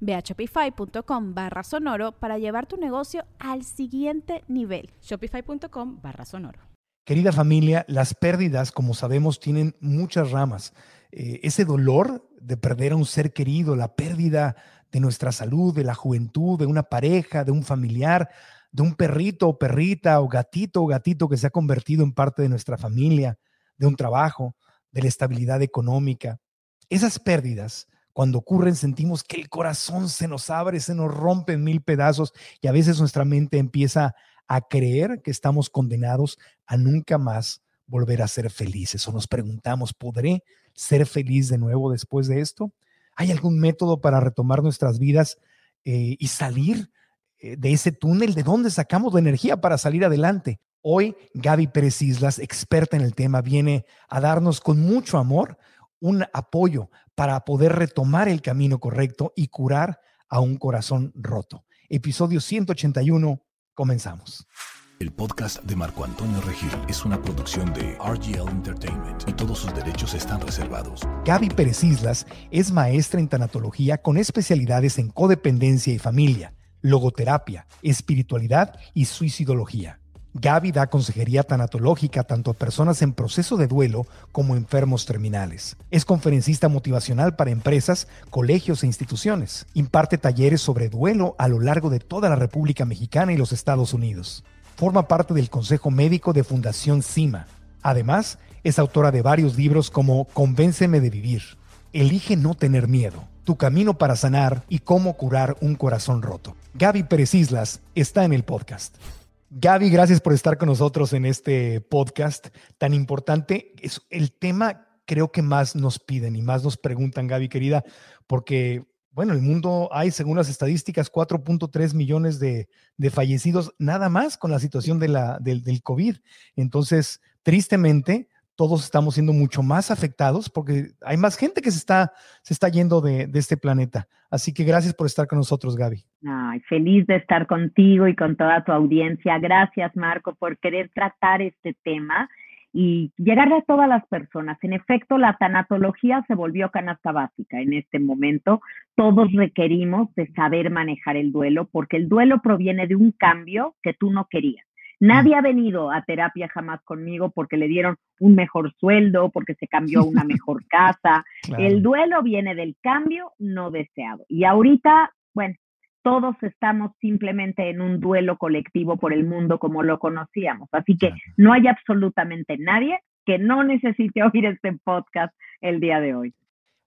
Ve a shopify.com barra sonoro para llevar tu negocio al siguiente nivel. Shopify.com barra sonoro. Querida familia, las pérdidas, como sabemos, tienen muchas ramas. Eh, ese dolor de perder a un ser querido, la pérdida de nuestra salud, de la juventud, de una pareja, de un familiar, de un perrito o perrita o gatito o gatito que se ha convertido en parte de nuestra familia, de un trabajo, de la estabilidad económica. Esas pérdidas cuando ocurren sentimos que el corazón se nos abre, se nos rompe en mil pedazos y a veces nuestra mente empieza a creer que estamos condenados a nunca más volver a ser felices. O nos preguntamos, ¿podré ser feliz de nuevo después de esto? ¿Hay algún método para retomar nuestras vidas eh, y salir eh, de ese túnel? ¿De dónde sacamos la energía para salir adelante? Hoy Gaby Pérez Islas, experta en el tema, viene a darnos con mucho amor un apoyo para poder retomar el camino correcto y curar a un corazón roto. Episodio 181, comenzamos. El podcast de Marco Antonio Regil es una producción de RGL Entertainment y todos sus derechos están reservados. Gaby Pérez Islas es maestra en tanatología con especialidades en codependencia y familia, logoterapia, espiritualidad y suicidología. Gaby da consejería tanatológica tanto a personas en proceso de duelo como enfermos terminales. Es conferencista motivacional para empresas, colegios e instituciones. Imparte talleres sobre duelo a lo largo de toda la República Mexicana y los Estados Unidos. Forma parte del Consejo Médico de Fundación CIMA. Además, es autora de varios libros como Convénceme de Vivir, Elige no tener miedo, Tu camino para sanar y cómo curar un corazón roto. Gaby Pérez Islas está en el podcast. Gaby, gracias por estar con nosotros en este podcast tan importante. Es el tema creo que más nos piden y más nos preguntan, Gaby querida, porque, bueno, el mundo hay, según las estadísticas, 4.3 millones de, fallecidos nada más con la situación de la, del COVID. Entonces, tristemente, todos estamos siendo mucho más afectados porque hay más gente que se está, se está yendo de, este planeta. Así que gracias por estar con nosotros, Gaby. Ay, feliz de estar contigo y con toda tu audiencia. Gracias, Marco, por querer tratar este tema y llegar a todas las personas. En efecto, la tanatología se volvió canasta básica en este momento. Todos requerimos de saber manejar el duelo porque el duelo proviene de un cambio que tú no querías. Nadie ha venido a terapia jamás conmigo porque le dieron un mejor sueldo, porque se cambió a una mejor casa. El duelo viene del cambio no deseado. Y ahorita, bueno, todos estamos simplemente en un duelo colectivo por el mundo como lo conocíamos. Así que no hay absolutamente nadie que no necesite oír este podcast el día de hoy.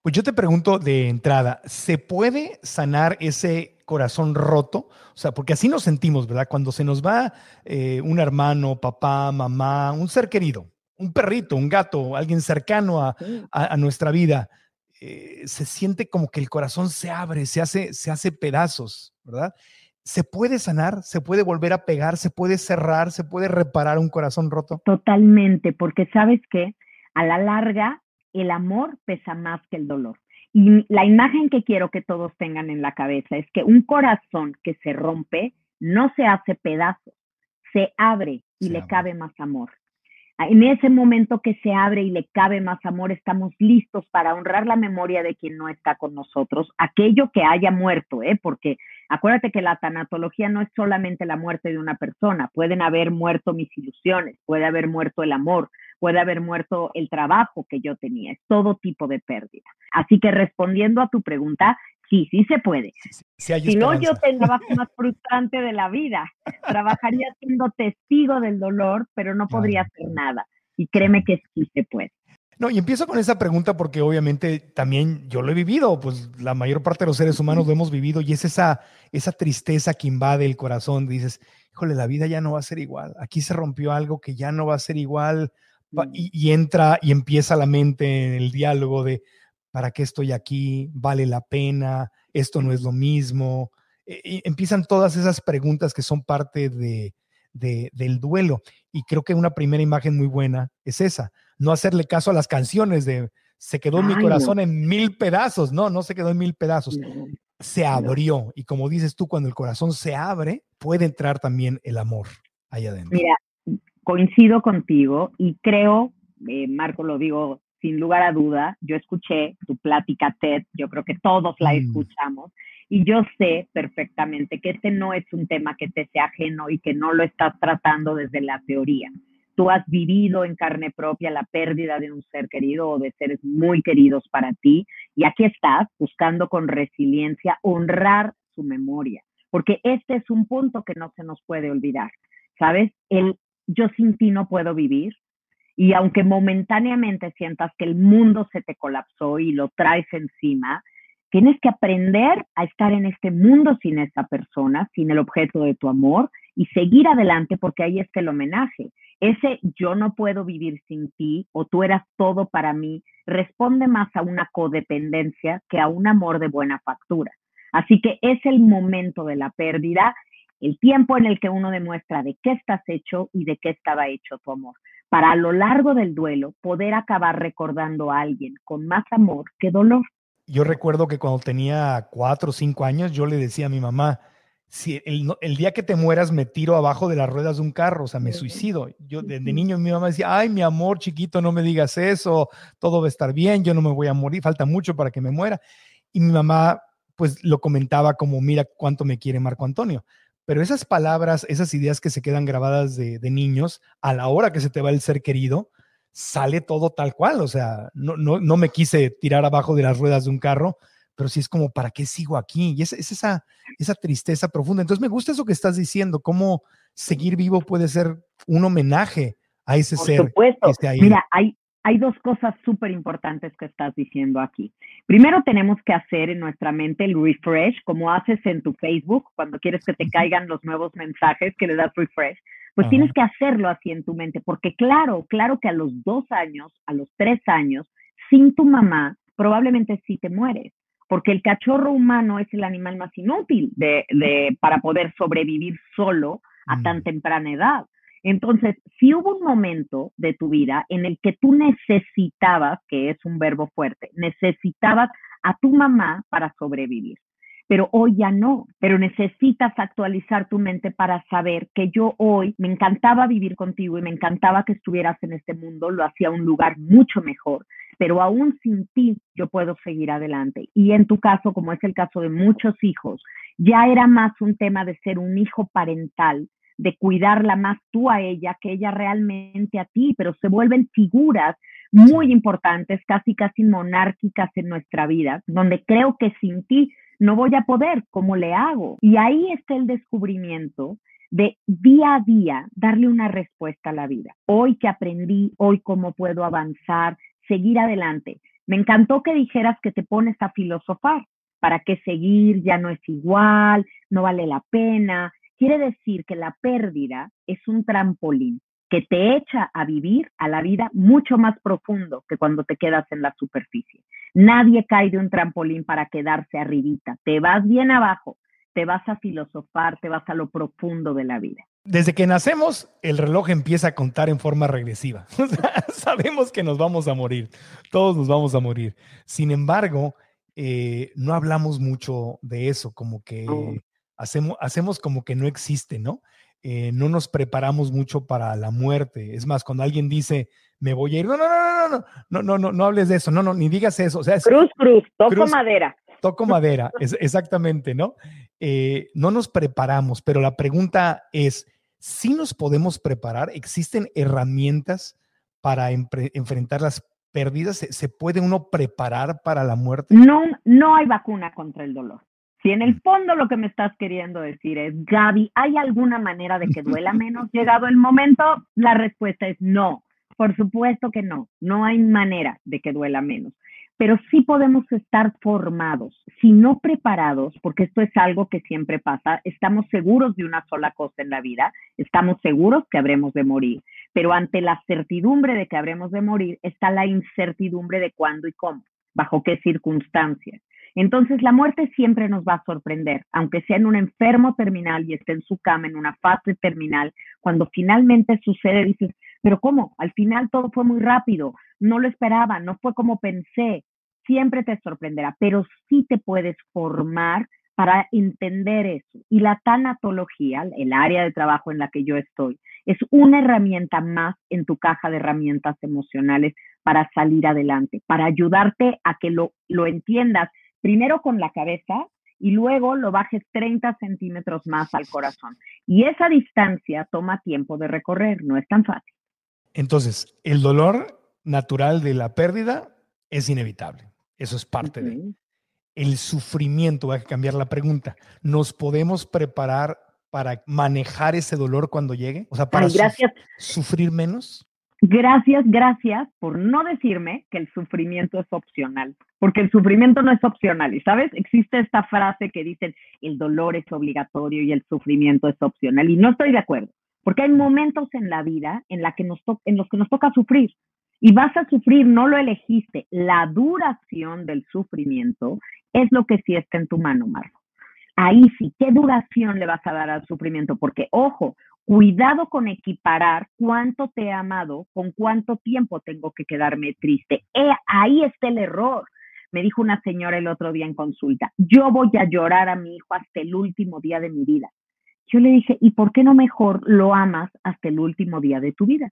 Pues yo te pregunto de entrada, ¿se puede sanar ese corazón roto? O sea, porque así nos sentimos, ¿verdad? Cuando se nos va eh, un hermano, papá, mamá, un ser querido, un perrito, un gato, alguien cercano a, nuestra vida, eh, se siente como que el corazón se abre, se hace, se hace pedazos, ¿verdad? ¿Se puede sanar? ¿Se puede volver a pegar? ¿Se puede cerrar? ¿Se puede reparar un corazón roto? Totalmente, porque sabes que a la larga el amor pesa más que el dolor. Y la imagen que quiero que todos tengan en la cabeza es que un corazón que se rompe no se hace pedazos, se abre y le cabe más amor. En ese momento que se abre y le cabe más amor, estamos listos para honrar la memoria de quien no está con nosotros, aquello que haya muerto, ¿eh? porque acuérdate que la tanatología no es solamente la muerte de una persona, pueden haber muerto mis ilusiones, puede haber muerto el amor, puede haber muerto el trabajo que yo tenía, es todo tipo de pérdida. Así que respondiendo a tu pregunta, sí, sí se puede. si no, yo el trabajo más frustrante de la vida. Trabajaría siendo testigo del dolor, pero no podría hacer nada. Y créeme que sí se puede. No, y empiezo con esa pregunta porque obviamente también yo lo he vivido, pues la mayor parte de los seres humanos lo hemos vivido y es esa, esa tristeza que invade el corazón. Dices, híjole, la vida ya no va a ser igual. Aquí se rompió algo que ya no va a ser igual. Mm. Y, entra y empieza la mente en el diálogo de, ¿para qué estoy aquí? ¿Vale la pena? ¿Esto no es lo mismo? E, y empiezan todas esas preguntas que son parte de, del duelo. Y creo que una primera imagen muy buena es esa, no hacerle caso a las canciones de se quedó mi corazón en mil pedazos, no, no se quedó en mil pedazos, se abrió. Y como dices tú, cuando el corazón se abre, puede entrar también el amor ahí adentro. Mira, coincido contigo y creo, eh, Marco, lo digo sin lugar a duda, yo escuché tu plática TED, yo creo que todos la mm. escuchamos, y yo sé perfectamente que este no es un tema que te sea ajeno y que no lo estás tratando desde la teoría. Tú has vivido en carne propia la pérdida de un ser querido o de seres muy queridos para ti y aquí estás buscando con resiliencia honrar su memoria, porque este es un punto que no se nos puede olvidar. ¿Sabes? El yo sin ti no puedo vivir, y aunque momentáneamente sientas que el mundo se te colapsó y lo traes encima, Tienes que aprender a estar en este mundo sin esta persona, sin el objeto de tu amor y seguir adelante porque ahí está el homenaje. Ese yo no puedo vivir sin ti o tú eras todo para mí responde más a una codependencia que a un amor de buena factura. Así que es el momento de la pérdida, el tiempo en el que uno demuestra de qué estás hecho y de qué estaba hecho tu amor, para a lo largo del duelo poder acabar recordando a alguien con más amor que dolor yo recuerdo que cuando tenía cuatro o cinco años, yo le decía a mi mamá, si el, día que te mueras me tiro abajo de las ruedas de un carro, o sea, me suicido. Yo desde niño mi mamá decía, ay, mi amor chiquito, no me digas eso, todo va a estar bien, yo no me voy a morir, falta mucho para que me muera. Y mi mamá pues lo comentaba como, mira cuánto me quiere Marco Antonio. Pero esas palabras, esas ideas que se quedan grabadas de, de niños, a la hora que se te va el ser querido, sale todo tal cual. O sea, no, no, no me quise tirar abajo de las ruedas de un carro, pero sí es como, ¿para qué sigo aquí? Y es, esa, esa tristeza profunda. Entonces me gusta eso que estás diciendo, cómo seguir vivo puede ser un homenaje a ese Por ser. Supuesto. Mira, hay, hay dos cosas súper importantes que estás diciendo aquí. Primero tenemos que hacer en nuestra mente el refresh, como haces en tu Facebook, cuando quieres que te caigan los nuevos mensajes, que le das refresh pues tienes que hacerlo así en tu mente, porque claro, claro que a los dos años, a los tres años, sin tu mamá, probablemente sí te mueres, porque el cachorro humano es el animal más inútil de, de para poder sobrevivir solo a tan mm. temprana edad. Entonces, si hubo un momento de tu vida en el que tú necesitabas, que es un verbo fuerte, necesitabas a tu mamá para sobrevivir pero hoy ya no, pero necesitas actualizar tu mente para saber que yo hoy me encantaba vivir contigo y me encantaba que estuvieras en este mundo, lo hacía un lugar mucho mejor, pero aún sin ti yo puedo seguir adelante. Y en tu caso, como es el caso de muchos hijos, ya era más un tema de ser un hijo parental, de cuidarla más tú a ella que ella realmente a ti, pero se vuelven figuras muy importantes, casi casi monárquicas en nuestra vida, donde creo que sin ti no voy a poder, ¿cómo le hago? Y ahí está el descubrimiento de día a día darle una respuesta a la vida. Hoy que aprendí, hoy cómo puedo avanzar, seguir adelante. Me encantó que dijeras que te pones a filosofar. ¿Para qué seguir? Ya no es igual, no vale la pena. Quiere decir que la pérdida es un trampolín que te echa a vivir a la vida mucho más profundo que cuando te quedas en la superficie. Nadie cae de un trampolín para quedarse arribita. Te vas bien abajo, te vas a filosofar, te vas a lo profundo de la vida. Desde que nacemos, el reloj empieza a contar en forma regresiva. Sabemos que nos vamos a morir, todos nos vamos a morir. Sin embargo, eh, no hablamos mucho de eso, como que hacemos, hacemos como que no existe, ¿no? Eh, no nos preparamos mucho para la muerte. Es más, cuando alguien dice, me voy a ir, no, no, no, no, no, no, no, no, no hables de eso, no, no, ni digas eso. O sea, cruz, cruz, toco madera. Toco madera, es, exactamente, ¿no? Eh, no nos preparamos, pero la pregunta es, si nos podemos preparar? ¿Existen herramientas para enfrentar las pérdidas? ¿Se, puede uno preparar para la muerte? No, no hay vacuna contra el dolor. Si en el fondo lo que me estás queriendo decir es, Gaby, ¿hay alguna manera de que duela menos llegado el momento? La respuesta es no. Por supuesto que no, no hay manera de que duela menos, pero sí podemos estar formados, si no preparados, porque esto es algo que siempre pasa, estamos seguros de una sola cosa en la vida, estamos seguros que habremos de morir, pero ante la certidumbre de que habremos de morir está la incertidumbre de cuándo y cómo, bajo qué circunstancias. Entonces la muerte siempre nos va a sorprender, aunque sea en un enfermo terminal y esté en su cama en una fase terminal, cuando finalmente sucede, dices, pero ¿cómo? Al final todo fue muy rápido, no lo esperaba, no fue como pensé, siempre te sorprenderá, pero sí te puedes formar para entender eso. Y la tanatología, el área de trabajo en la que yo estoy, es una herramienta más en tu caja de herramientas emocionales para salir adelante, para ayudarte a que lo, lo entiendas primero con la cabeza y luego lo bajes 30 centímetros más al corazón. Y esa distancia toma tiempo de recorrer, no es tan fácil. Entonces, el dolor natural de la pérdida es inevitable. Eso es parte de. El sufrimiento, voy a cambiar la pregunta. ¿Nos podemos preparar para manejar ese dolor cuando llegue? O sea, para sufrir menos. Gracias, gracias por no decirme que el sufrimiento es opcional, porque el sufrimiento no es opcional. Y sabes, existe esta frase que dicen el dolor es obligatorio y el sufrimiento es opcional. Y no estoy de acuerdo, porque hay momentos en la vida en, la que nos en los que nos toca sufrir. Y vas a sufrir, no lo elegiste. La duración del sufrimiento es lo que sí está en tu mano, Marco. Ahí sí, ¿qué duración le vas a dar al sufrimiento? Porque, ojo, Cuidado con equiparar cuánto te he amado con cuánto tiempo tengo que quedarme triste. ahí está el error. Me dijo una señora el otro día en consulta, yo voy a llorar a mi hijo hasta el último día de mi vida. Yo le dije, ¿y por qué no mejor lo amas hasta el último día de tu vida?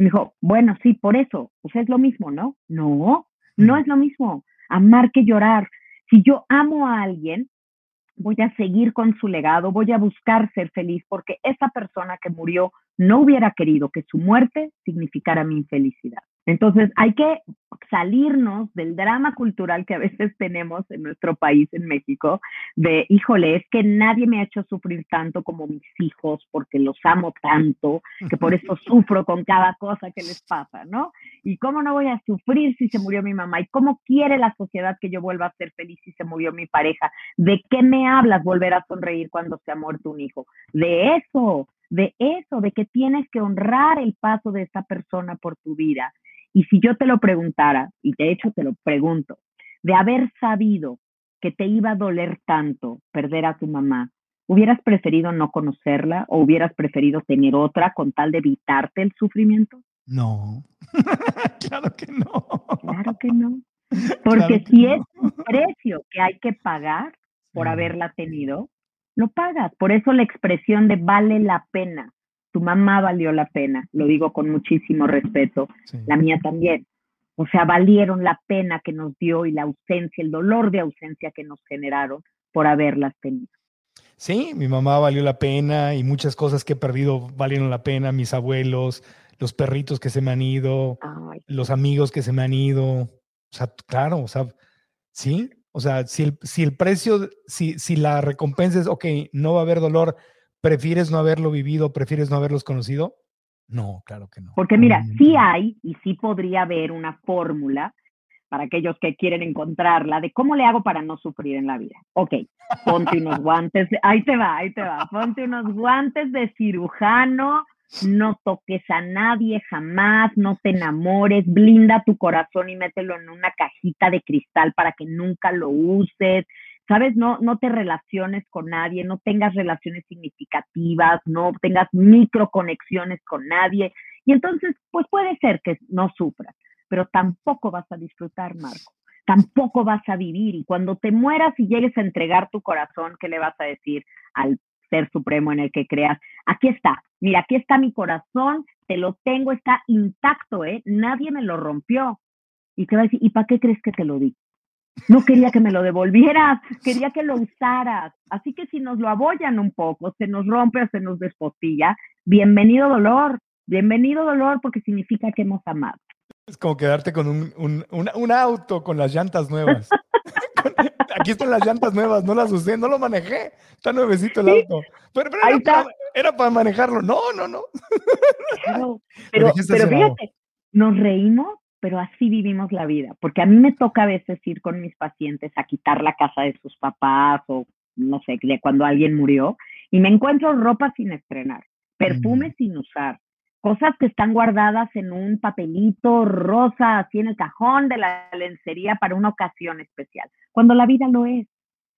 me dijo, bueno, sí, por eso, pues es lo mismo, ¿no? No, no es lo mismo. Amar que llorar. Si yo amo a alguien, voy a seguir con su legado, voy a buscar ser feliz porque esa persona que murió no hubiera querido que su muerte significara mi infelicidad. Entonces hay que salirnos del drama cultural que a veces tenemos en nuestro país, en México, de, híjole, es que nadie me ha hecho sufrir tanto como mis hijos porque los amo tanto, que por eso sufro con cada cosa que les pasa, ¿no? ¿Y cómo no voy a sufrir si se murió mi mamá? ¿Y cómo quiere la sociedad que yo vuelva a ser feliz si se murió mi pareja? ¿De qué me hablas volver a sonreír cuando se ha muerto un hijo? De eso, de eso, de que tienes que honrar el paso de esa persona por tu vida y si yo te lo preguntara, y de hecho te lo pregunto, de haber sabido que te iba a doler tanto perder a tu mamá, ¿hubieras preferido no conocerla o hubieras preferido tener otra con tal de evitarte el sufrimiento? No, claro que no. Claro que no. Porque si es un precio que hay que pagar por haberla tenido, lo pagas. Por eso la expresión de vale la pena tu mamá valió la pena, lo digo con muchísimo respeto, la mía también. O sea, valieron la pena que nos dio y la ausencia, el dolor de ausencia que nos generaron por haberlas tenido. Sí, mi mamá valió la pena y muchas cosas que he perdido valieron la pena, mis abuelos, los perritos que se me han ido, los amigos que se me han ido. O sea, claro, o sea, sí, o sea, si el, si el precio, si, si la recompensa es, ok, no va a haber dolor, ¿Prefieres no haberlo vivido? ¿Prefieres no haberlos conocido? No, claro que no. Porque mira, sí hay y sí podría haber una fórmula para aquellos que quieren encontrarla de cómo le hago para no sufrir en la vida. Ok, ponte unos guantes, ahí te va, ahí te va, ponte unos guantes de cirujano, no toques a nadie jamás, no te enamores, blinda tu corazón y mételo en una cajita de cristal para que nunca lo uses, ¿sabes? No, no te relaciones con nadie, no tengas relaciones significativas, no tengas microconexiones con nadie. Y entonces, pues puede ser que no sufras, pero tampoco vas a disfrutar, Marco. Tampoco vas a vivir. Y cuando te mueras y llegues a entregar tu corazón, ¿qué le vas a decir al ser supremo en el que creas? Aquí está, mira, aquí está mi corazón, te lo tengo, está intacto, ¿eh? Nadie me lo rompió. Y te va a decir, ¿y para qué crees que te lo di? No quería que me lo devolvieras, quería que lo usaras. Así que si nos lo abollan un poco, se nos rompe o se nos despostilla, bienvenido dolor, bienvenido dolor porque significa que hemos amado. Es como quedarte con un, un, auto con las llantas nuevas. Aquí están las llantas nuevas, no las usé, no lo manejé. Está nuevecito el auto. Pero, era, Para, manejarlo. No, no, no. pero, pero fíjate, nos reímos, pero así vivimos la vida, porque a mí me toca a veces ir con mis pacientes a quitar la casa de sus papás o no sé, de cuando alguien murió, y me encuentro ropa sin estrenar, perfume sin usar, cosas que están guardadas en un papelito rosa, así en el cajón de la lencería para una ocasión especial, cuando la vida lo es.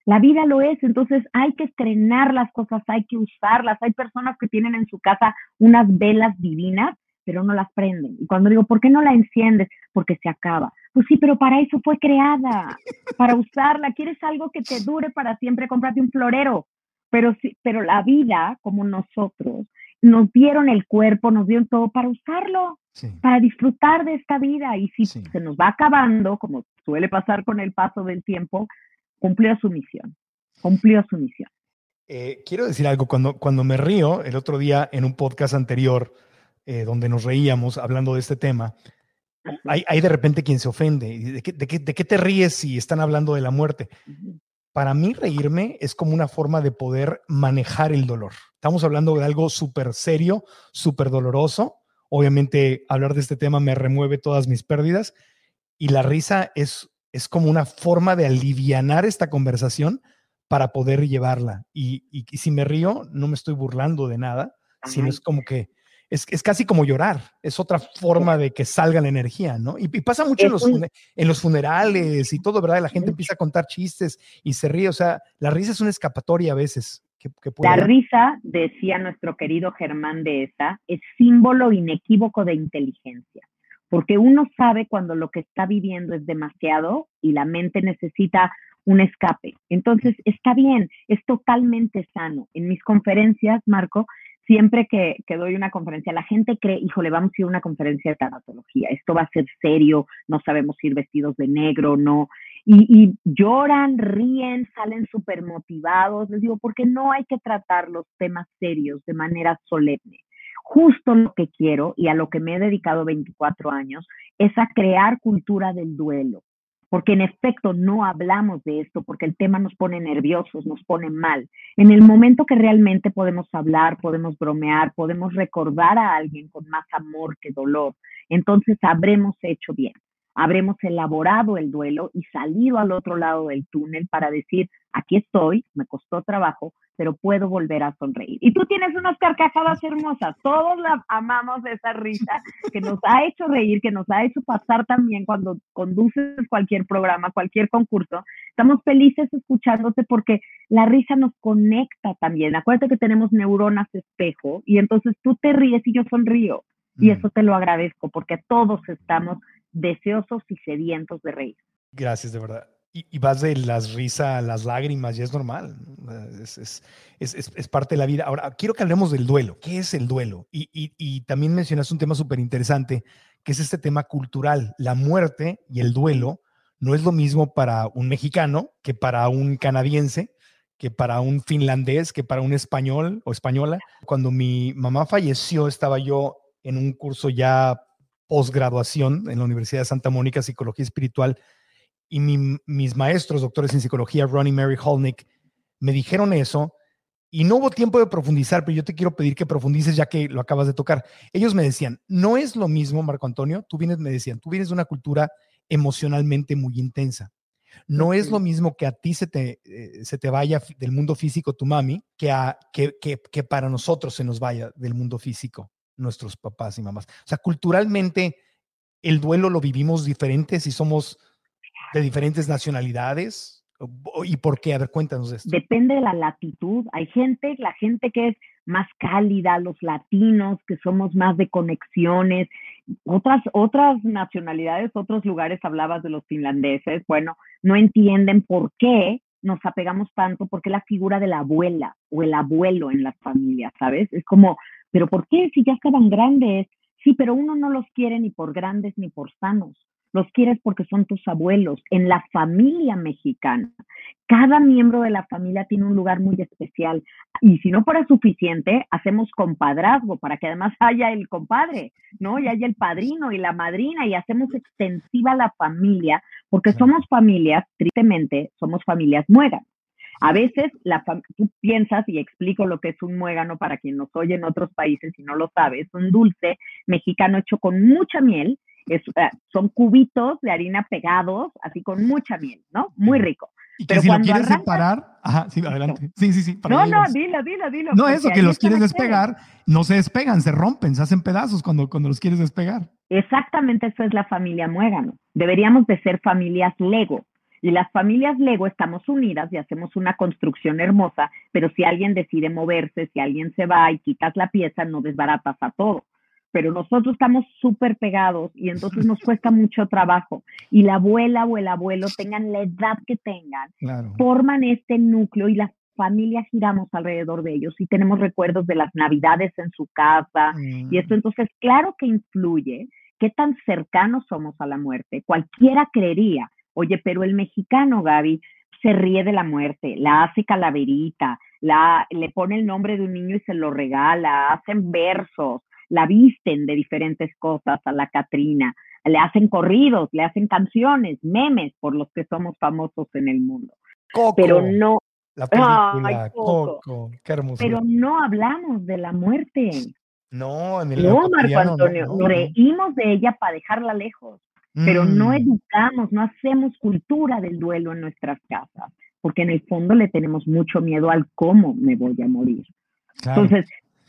La vida lo es, entonces hay que estrenar las cosas, hay que usarlas. Hay personas que tienen en su casa unas velas divinas, pero no las prenden. Y cuando digo, ¿por qué no la enciendes? Porque se acaba. Pues sí, pero para eso fue creada, para usarla. ¿Quieres algo que te dure para siempre? Cómprate un florero. Pero sí, pero la vida, como nosotros, nos dieron el cuerpo, nos dieron todo para usarlo, para disfrutar de esta vida. Y si se nos va acabando, como suele pasar con el paso del tiempo, cumplió su misión, cumplió su misión. Eh, quiero decir algo, cuando, cuando me río, el otro día en un podcast anterior, eh, donde nos reíamos hablando de este tema, hay, hay, de repente quien se ofende. ¿De qué, de, qué, ¿De qué, te ríes si están hablando de la muerte? Para mí reírme es como una forma de poder manejar el dolor. Estamos hablando de algo súper serio, súper doloroso. Obviamente hablar de este tema me remueve todas mis pérdidas y la risa es, es como una forma de alivianar esta conversación para poder llevarla. Y, y, si me río, no me estoy burlando de nada, sino es como que es, es, casi como llorar, es otra forma de que salga la energía, ¿no? Y, pasa mucho en los, en los, funerales y todo, ¿verdad? La gente empieza a contar chistes y se ríe, o sea, la risa es una escapatoria a veces. Que, la risa, decía nuestro querido Germán de esa, es símbolo inequívoco de inteligencia, porque uno sabe cuando lo que está viviendo es demasiado y la mente necesita un escape. Entonces, está bien, es totalmente sano. En mis conferencias, Marco, siempre que, doy una conferencia, la gente cree, híjole, vamos a ir a una conferencia de tanatología, esto va a ser serio, no sabemos ir vestidos de negro, no. Y, y lloran, ríen, salen súper motivados. Les digo, porque no hay que tratar los temas serios de manera solemne. Justo lo que quiero y a lo que me he dedicado 24 años es a crear cultura del duelo porque en efecto no hablamos de esto, porque el tema nos pone nerviosos, nos pone mal. En el momento que realmente podemos hablar, podemos bromear, podemos recordar a alguien con más amor que dolor, entonces habremos hecho bien habremos elaborado el duelo y salido al otro lado del túnel para decir, aquí estoy, me costó trabajo, pero puedo volver a sonreír. Y tú tienes unas carcajadas hermosas, todos la amamos esa risa que nos ha hecho reír, que nos ha hecho pasar también cuando conduces cualquier programa, cualquier concurso. Estamos felices escuchándote porque la risa nos conecta también. Acuérdate que tenemos neuronas espejo y entonces tú te ríes y yo sonrío. Y mm. eso te lo agradezco porque todos estamos deseosos y sedientos de reír. Gracias, de verdad. Y, vas de las risas a las lágrimas, y es normal, es, es, es, parte de la vida. Ahora, quiero que hablemos del duelo. ¿Qué es el duelo? Y, y también mencionas un tema súper interesante, que es este tema cultural. La muerte y el duelo no es lo mismo para un mexicano que para un canadiense, que para un finlandés, que para un español o española. Cuando mi mamá falleció, estaba yo en un curso ya posgraduación en la Universidad de Santa Mónica, Psicología Espiritual, y mis maestros, doctores en psicología, Ronnie Mary Holnick, me dijeron eso, y no hubo tiempo de profundizar, pero yo te quiero pedir que profundices ya que lo acabas de tocar. Ellos me decían, no es lo mismo, Marco Antonio, tú vienes, me decían, tú vienes de una cultura emocionalmente muy intensa. No es lo mismo que a ti se te, eh, se te vaya del mundo físico tu mami que, a, que, que, que para nosotros se nos vaya del mundo físico nuestros papás y mamás. O sea, culturalmente el duelo lo vivimos diferente si somos de diferentes nacionalidades. ¿Y por qué? A ver, cuéntanos esto. Depende de la latitud. Hay gente, la gente que es más cálida, los latinos, que somos más de conexiones. Otras, otras nacionalidades, otros lugares, hablabas de los finlandeses, bueno, no entienden por qué nos apegamos tanto, porque la figura de la abuela o el abuelo en las familias, ¿sabes? Es como, ¿Pero por qué? Si ya estaban grandes. Sí, pero uno no los quiere ni por grandes ni por sanos. Los quieres porque son tus abuelos. En la familia mexicana, cada miembro de la familia tiene un lugar muy especial. Y si no fuera suficiente, hacemos compadrazgo para que además haya el compadre, ¿no? Y haya el padrino y la madrina y hacemos extensiva la familia, porque somos familias, tristemente, somos familias muegas. A veces la tú piensas, y explico lo que es un muégano para quien nos oye en otros países y no lo sabe, es un dulce mexicano hecho con mucha miel, es, eh, son cubitos de harina pegados, así con mucha miel, ¿no? Muy rico. Y que Pero si lo quieres separar, ajá, sí, adelante. Sí, sí, sí. no, no, dilo, dilo, dilo. No, eso, que los quieres despegar, no se despegan, se rompen, se hacen pedazos cuando, cuando los quieres despegar. Exactamente eso es la familia muégano. Deberíamos de ser familias Lego. Y las familias Lego estamos unidas y hacemos una construcción hermosa, pero si alguien decide moverse, si alguien se va y quitas la pieza, no desbaratas a todo. Pero nosotros estamos súper pegados y entonces nos cuesta mucho trabajo. Y la abuela o el abuelo, tengan la edad que tengan, forman este núcleo y la familia giramos alrededor de ellos y tenemos recuerdos de las navidades en su casa. Y mm. esto entonces, claro que influye qué tan cercanos somos a la muerte. Cualquiera creería Oye, pero el mexicano, Gaby, se ríe de la muerte, la hace calaverita, la, le pone el nombre de un niño y se lo regala, hacen versos, la visten de diferentes cosas a la Catrina, le hacen corridos, le hacen canciones, memes por los que somos famosos en el mundo. Coco, pero no. La película, Coco. qué hermoso. Pero no hablamos de la muerte. No, en el No, Marco Antonio, reímos de ella para dejarla lejos pero no mm. educamos, no hacemos cultura del duelo en nuestras casas, porque en el fondo le tenemos mucho miedo al cómo me voy a morir. Entonces,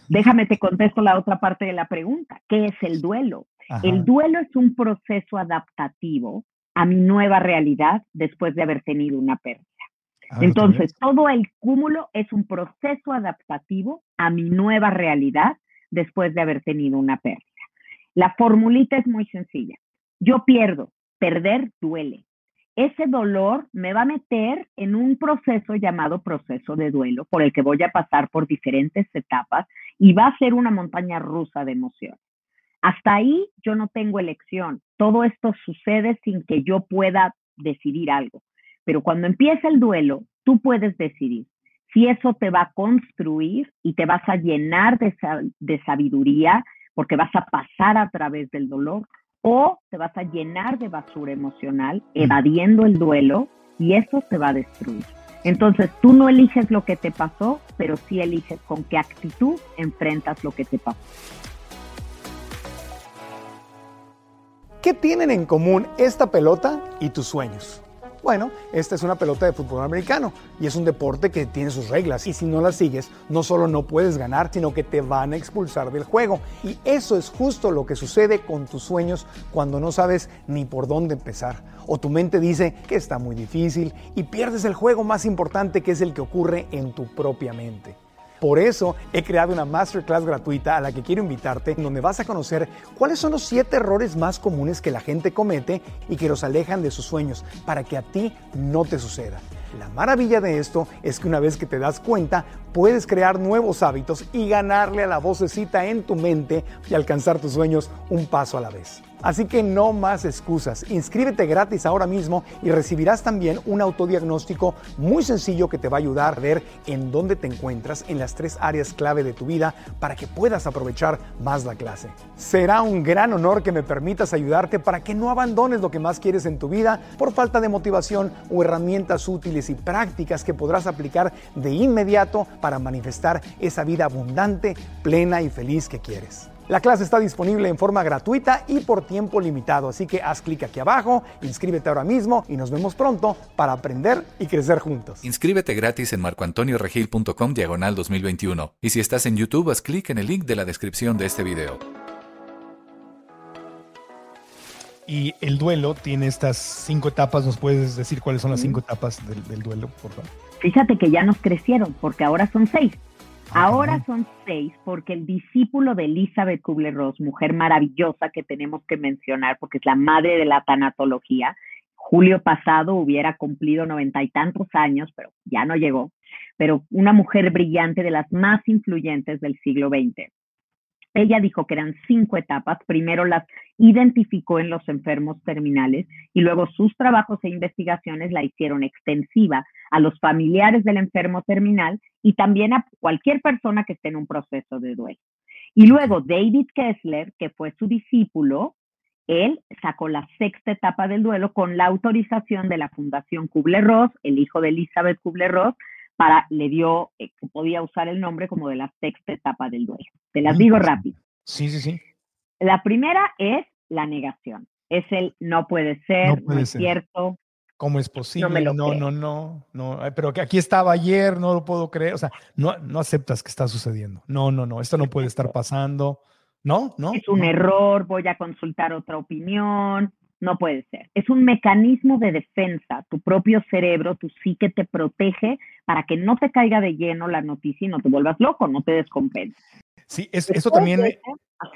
déjame te contesto la otra parte de la pregunta. ¿Qué es el duelo? El duelo es un proceso adaptativo a mi nueva realidad después de haber tenido una pérdida. Entonces, todo el cúmulo es un proceso adaptativo a mi nueva realidad después de haber tenido una pérdida. La formulita es muy sencilla. Yo pierdo, perder duele. Ese dolor me va a meter en un proceso llamado proceso de duelo, por el que voy a pasar por diferentes etapas y va a ser una montaña rusa de emociones. Hasta ahí yo no tengo elección. Todo esto sucede sin que yo pueda decidir algo. Pero cuando empieza el duelo, tú puedes decidir si eso te va a construir y te vas a llenar de, de sabiduría porque vas a pasar a través del dolor o te vas a llenar de basura emocional, mm. evadiendo el duelo, y eso te va a destruir. Entonces tú no eliges lo que te pasó, pero sí eliges con qué actitud enfrentas lo que te pasó. ¿Qué tienen en común esta pelota y tus sueños? Bueno, esta es una pelota de fútbol americano y es un deporte que tiene sus reglas y si no las sigues, no solo no puedes ganar, sino que te van a expulsar del juego. Y eso es justo lo que sucede con tus sueños cuando no sabes ni por dónde empezar. O tu mente dice que está muy difícil y pierdes el juego más importante que es el que ocurre en tu propia mente. Por eso he creado una masterclass gratuita a la que quiero invitarte, donde vas a conocer cuáles son los siete errores más comunes que la gente comete y que los alejan de sus sueños, para que a ti no te suceda. La maravilla de esto es que una vez que te das cuenta, puedes crear nuevos hábitos y ganarle a la vocecita en tu mente y alcanzar tus sueños un paso a la vez. Así que no más excusas. Inscríbete gratis ahora mismo y recibirás también un autodiagnóstico muy sencillo que te va a ayudar a ver en dónde te encuentras en las tres áreas clave de tu vida para que puedas aprovechar más la clase. Será un gran honor que me permitas ayudarte para que no abandones lo que más quieres en tu vida por falta de motivación o herramientas útiles y prácticas que podrás aplicar de inmediato para manifestar esa vida abundante, plena y feliz que quieres. La clase está disponible en forma gratuita y por tiempo limitado, así que haz clic aquí abajo, inscríbete ahora mismo y nos vemos pronto para aprender y crecer juntos. Inscríbete gratis en marcoantonioregil.com diagonal 2021 y si estás en YouTube haz clic en el link de la descripción de este video. Y el duelo tiene estas cinco etapas, ¿nos puedes decir cuáles son las cinco etapas del, del duelo, por favor? Fíjate que ya nos crecieron porque ahora son seis. Ahora son seis porque el discípulo de Elizabeth Kubler-Ross, mujer maravillosa que tenemos que mencionar porque es la madre de la tanatología, julio pasado hubiera cumplido noventa y tantos años, pero ya no llegó, pero una mujer brillante de las más influyentes del siglo XX. Ella dijo que eran cinco etapas. Primero las identificó en los enfermos terminales y luego sus trabajos e investigaciones la hicieron extensiva a los familiares del enfermo terminal y también a cualquier persona que esté en un proceso de duelo. Y luego David Kessler, que fue su discípulo, él sacó la sexta etapa del duelo con la autorización de la Fundación Kubler-Ross, el hijo de Elizabeth Kubler-Ross, para, le dio, eh, podía usar el nombre como de la sexta etapa del duelo. Te las digo rápido. Sí, sí, sí. La primera es la negación. Es el no puede ser, no, es cierto. ¿Cómo es posible? No, no, no, no, no, pero que aquí estaba ayer, no lo puedo creer. O sea, no, no aceptas que está sucediendo. No, no, no, esto no puede estar pasando. No, no. Es un error, voy a consultar otra opinión. No puede ser. Es un mecanismo de defensa. Tu propio cerebro, tu psique te protege para que no te caiga de lleno la noticia y no te vuelvas loco, no te descompenses. Sí, eso también,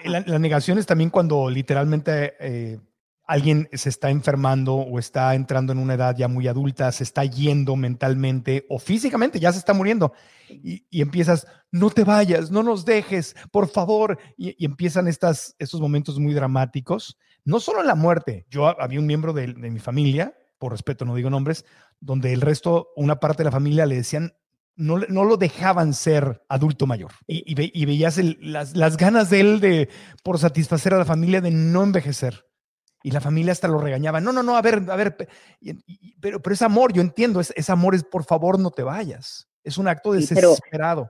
la, negación es también cuando literalmente eh, alguien se está enfermando o está entrando en una edad ya muy adulta, se está yendo mentalmente o físicamente, ya se está muriendo. Y, empiezas, no te vayas, no nos dejes, por favor. Y, empiezan estas, estos momentos muy dramáticos. No solo la muerte, yo había un miembro de, mi familia, por respeto no digo nombres, donde el resto, una parte de la familia le decían, no, no, lo dejaban ser adulto mayor. Y, veías las, las, ganas de él de, por satisfacer a la familia de no envejecer. Y la familia hasta lo regañaba. No, no, no, a ver, a ver, pero, pero es amor, yo entiendo, es, amor, es por favor no te vayas. Es un acto desesperado.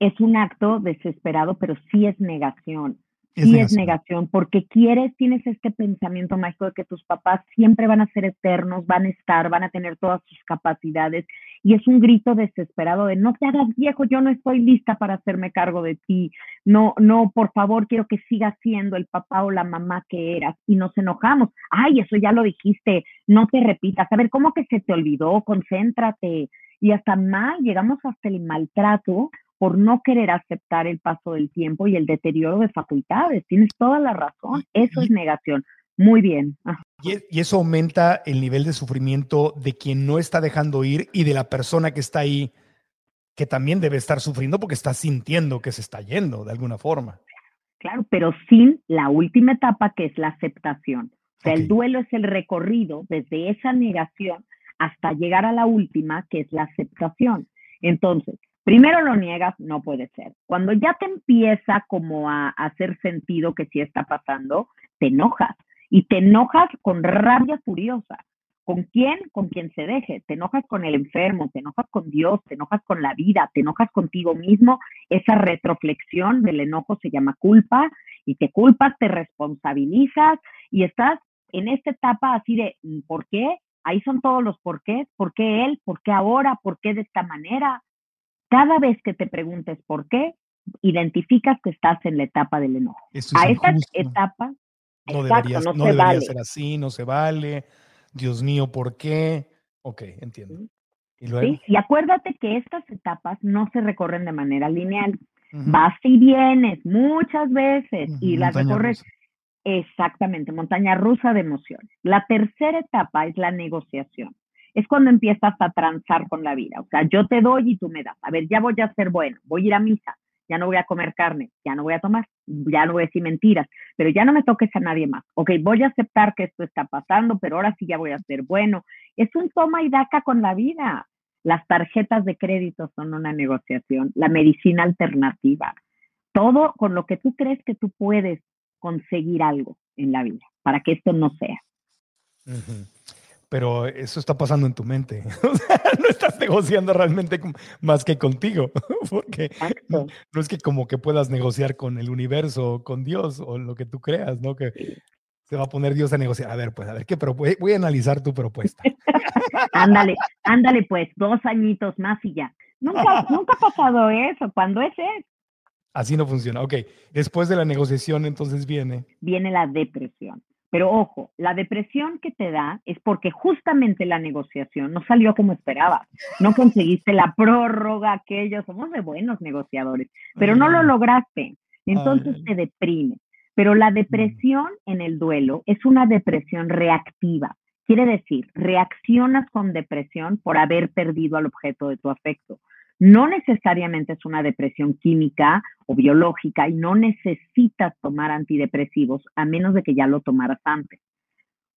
es un acto desesperado, pero sí es negación. Sí es negación, porque quieres, tienes este pensamiento mágico de que tus papás siempre van a ser eternos, van a estar, van a tener todas sus capacidades y es un grito desesperado de no te hagas viejo, yo no estoy lista para hacerme cargo de ti, no, no, por favor, quiero que sigas siendo el papá o la mamá que eras y nos enojamos, ay, eso ya lo dijiste, no te repitas, a ver, ¿cómo que se te olvidó? Concéntrate. Y hasta mal, llegamos hasta el maltrato por no querer aceptar el paso del tiempo y el deterioro de facultades. Tienes toda la razón, eso es negación. Muy bien. Y, eso aumenta el nivel de sufrimiento de quien no está dejando ir y de la persona que está ahí, que también debe estar sufriendo porque está sintiendo que se está yendo de alguna forma. Claro, pero sin la última etapa que es la aceptación. O sea, el duelo es el recorrido desde esa negación hasta llegar a la última, que es la aceptación. Entonces, primero lo niegas, no puede ser. Cuando ya te empieza como a hacer sentido que sí está pasando, te enojas y te enojas con rabia furiosa. ¿Con quién? Con quien se deje. Te enojas con el enfermo, te enojas con Dios, te enojas con la vida, te enojas contigo mismo. Esa retroflexión del enojo se llama culpa y te culpas, te responsabilizas y estás en esta etapa así de ¿por qué? Ahí son todos los por qué. ¿Por qué él? ¿Por qué ahora? ¿Por qué de esta manera? Cada vez que te preguntes por qué, identificas que estás en la etapa del enojo. a esta etapa no, debería, no, debería ser así, no se vale. Dios mío, ¿por qué? Ok, entiendo. ¿Y, ¿Sí? y acuérdate que estas etapas no se recorren de manera lineal. Vas y vienes muchas veces y las recorres. Exactamente, montaña rusa de emociones. La tercera etapa es la negociación. Es cuando empiezas a transar con la vida. O sea, yo te doy y tú me das. A ver, ya voy a ser bueno, voy a ir a misa, ya no voy a comer carne, ya no voy a tomar, ya no voy a decir mentiras, pero ya no me toques a nadie más. Ok, voy a aceptar que esto está pasando, pero ahora sí ya voy a ser bueno. Es un toma y daca con la vida. Las tarjetas de crédito son una negociación, la medicina alternativa, todo con lo que tú crees que tú puedes conseguir algo en la vida para que esto no sea pero eso está pasando en tu mente. O sea, no estás negociando realmente más que contigo, porque no, es que como que puedas negociar con el universo, con Dios o lo que tú creas, ¿no? Que se va a poner Dios a negociar. A ver, pues, a ver, ¿qué voy a analizar tu propuesta. ándale, ándale, pues, dos añitos más y ya. Nunca, nunca ha pasado eso. Cuando es es. Así no funciona. Ok, después de la negociación, entonces viene. Viene la depresión. Pero ojo, la depresión que te da es porque justamente la negociación no salió como esperabas. No conseguiste la prórroga, aquello. Somos de buenos negociadores, pero no lo lograste. Entonces te deprime. Pero la depresión en el duelo es una depresión reactiva. Quiere decir, reaccionas con depresión por haber perdido al objeto de tu afecto. No necesariamente es una depresión química o biológica y no necesitas tomar antidepresivos a menos de que ya lo tomaras antes.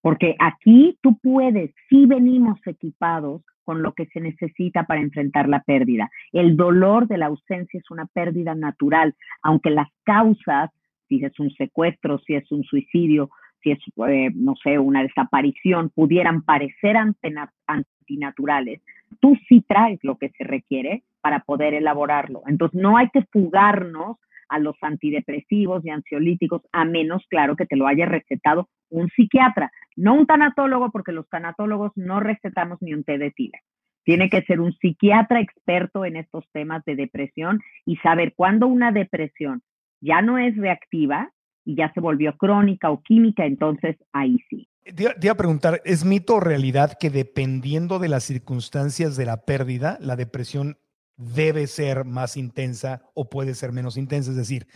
Porque aquí tú puedes, si venimos equipados con lo que se necesita para enfrentar la pérdida. El dolor de la ausencia es una pérdida natural, aunque las causas, si es un secuestro, si es un suicidio, si es, eh, no sé, una desaparición, pudieran parecer antinaturales, tú sí traes lo que se requiere para poder elaborarlo. Entonces, no hay que fugarnos a los antidepresivos y ansiolíticos, a menos, claro, que te lo haya recetado un psiquiatra, no un tanatólogo, porque los tanatólogos no recetamos ni un té de tila. Tiene que ser un psiquiatra experto en estos temas de depresión y saber cuándo una depresión ya no es reactiva y ya se volvió crónica o química, entonces ahí sí. Te, a preguntar, ¿es mito o realidad que dependiendo de las circunstancias de la pérdida, la depresión debe ser más intensa o puede ser menos intensa? Es decir,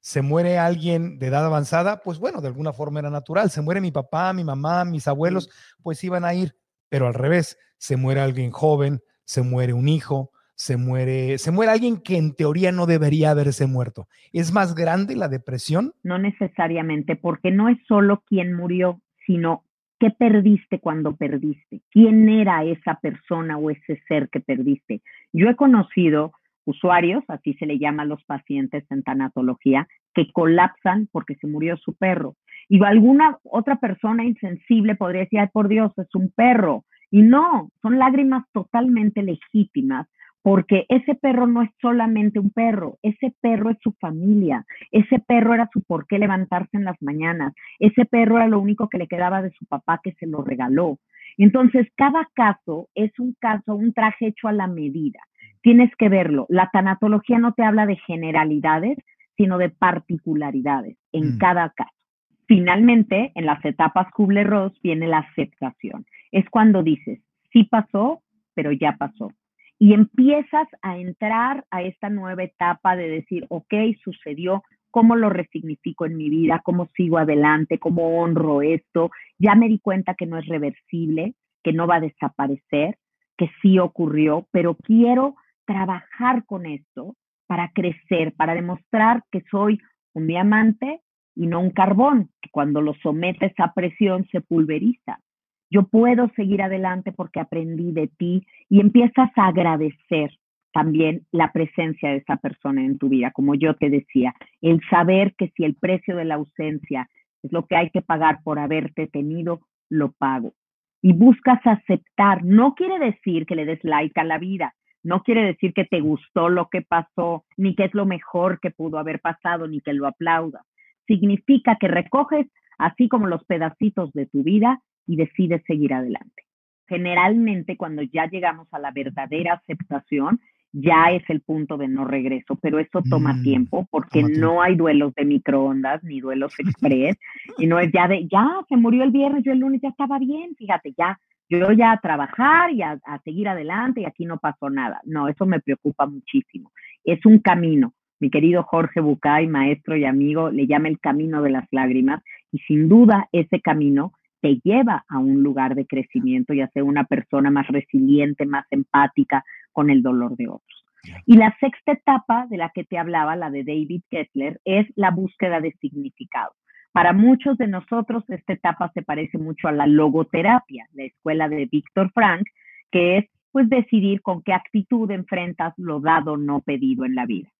se muere alguien de edad avanzada, pues bueno, de alguna forma era natural. Se muere mi papá, mi mamá, mis abuelos, pues iban a ir. Pero al revés, se muere alguien joven, se muere un hijo, se muere, se muere alguien que en teoría no debería haberse muerto. ¿Es más grande la depresión? No necesariamente, porque no es solo quien murió, sino qué perdiste cuando perdiste, quién era esa persona o ese ser que perdiste. Yo he conocido usuarios, así se le llama a los pacientes en tanatología, que colapsan porque se murió su perro. Y alguna otra persona insensible podría decir, ay, por Dios, es un perro. Y no, son lágrimas totalmente legítimas porque ese perro no es solamente un perro, ese perro es su familia, ese perro era su por qué levantarse en las mañanas, ese perro era lo único que le quedaba de su papá que se lo regaló. Entonces, cada caso es un caso, un traje hecho a la medida. Tienes que verlo. La tanatología no te habla de generalidades, sino de particularidades en mm. cada caso. Finalmente, en las etapas Kubler-Ross viene la aceptación. Es cuando dices, sí pasó, pero ya pasó y empiezas a entrar a esta nueva etapa de decir, ok, sucedió, cómo lo resignifico en mi vida, cómo sigo adelante, cómo honro esto, ya me di cuenta que no es reversible, que no va a desaparecer, que sí ocurrió, pero quiero trabajar con esto para crecer, para demostrar que soy un diamante y no un carbón, que cuando lo sometes a presión se pulveriza. Yo puedo seguir adelante porque aprendí de ti y empiezas a agradecer también la presencia de esa persona en tu vida, como yo te decía, el saber que si el precio de la ausencia es lo que hay que pagar por haberte tenido, lo pago. Y buscas aceptar, no quiere decir que le des like a la vida, no quiere decir que te gustó lo que pasó, ni que es lo mejor que pudo haber pasado, ni que lo aplaudas. Significa que recoges así como los pedacitos de tu vida y decides seguir adelante. Generalmente cuando ya llegamos a la verdadera aceptación, ya es el punto de no regreso, pero eso toma mm, tiempo porque no hay duelos de microondas ni duelos express y no es ya de, ya se murió el viernes, yo el lunes ya estaba bien, fíjate, ya, yo ya a trabajar y a, a seguir adelante y aquí no pasó nada. No, eso me preocupa muchísimo. Es un camino. Mi querido Jorge Bucay, maestro y amigo, le llama el camino de las lágrimas y sin duda ese camino te lleva a un lugar de crecimiento y a ser una persona más resiliente, más empática con el dolor de otros. Y la sexta etapa de la que te hablaba, la de David Kessler, es la búsqueda de significado. Para muchos de nosotros esta etapa se parece mucho a la logoterapia, la escuela de Víctor Frank, que es pues decidir con qué actitud enfrentas lo dado no pedido en la vida.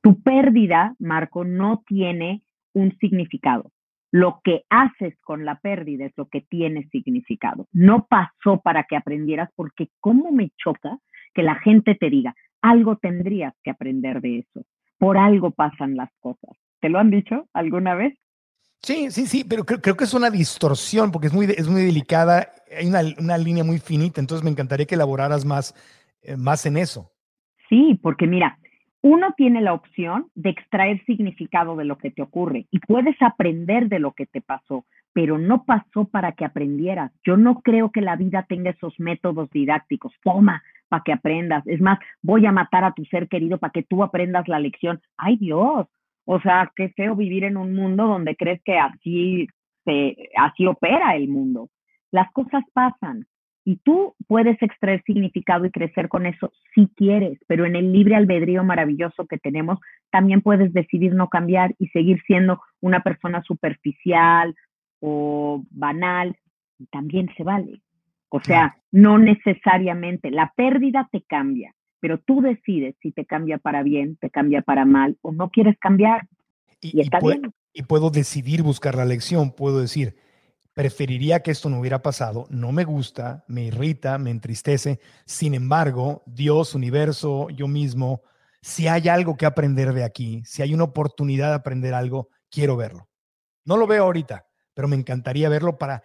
Tu pérdida, Marco, no tiene un significado. Lo que haces con la pérdida es lo que tiene significado. No pasó para que aprendieras porque cómo me choca que la gente te diga, algo tendrías que aprender de eso. Por algo pasan las cosas. ¿Te lo han dicho alguna vez? Sí, sí, sí, pero creo, que es una distorsión porque es muy, es muy delicada, hay una, línea muy finita, entonces me encantaría que elaboraras más, eh, más en eso. Sí, porque mira, uno tiene la opción de extraer significado de lo que te ocurre y puedes aprender de lo que te pasó, pero no pasó para que aprendieras. Yo no creo que la vida tenga esos métodos didácticos. Toma para que aprendas. Es más, voy a matar a tu ser querido para que tú aprendas la lección. Ay Dios, o sea, qué feo vivir en un mundo donde crees que así se, así opera el mundo. Las cosas pasan. Y tú puedes extraer significado y crecer con eso si quieres, pero en el libre albedrío maravilloso que tenemos, también puedes decidir no cambiar y seguir siendo una persona superficial o banal, también se vale. O sea, no necesariamente, la pérdida te cambia, pero tú decides si te cambia para bien, te cambia para mal o no quieres cambiar. Y, está bien. Y puedo decidir buscar la lección, puedo decir, preferiría que esto no hubiera pasado, no me gusta, me irrita, me entristece. Sin embargo, Dios, universo, yo mismo, si hay algo que aprender de aquí, si hay una oportunidad de aprender algo, quiero verlo. No lo veo ahorita, pero me encantaría verlo para,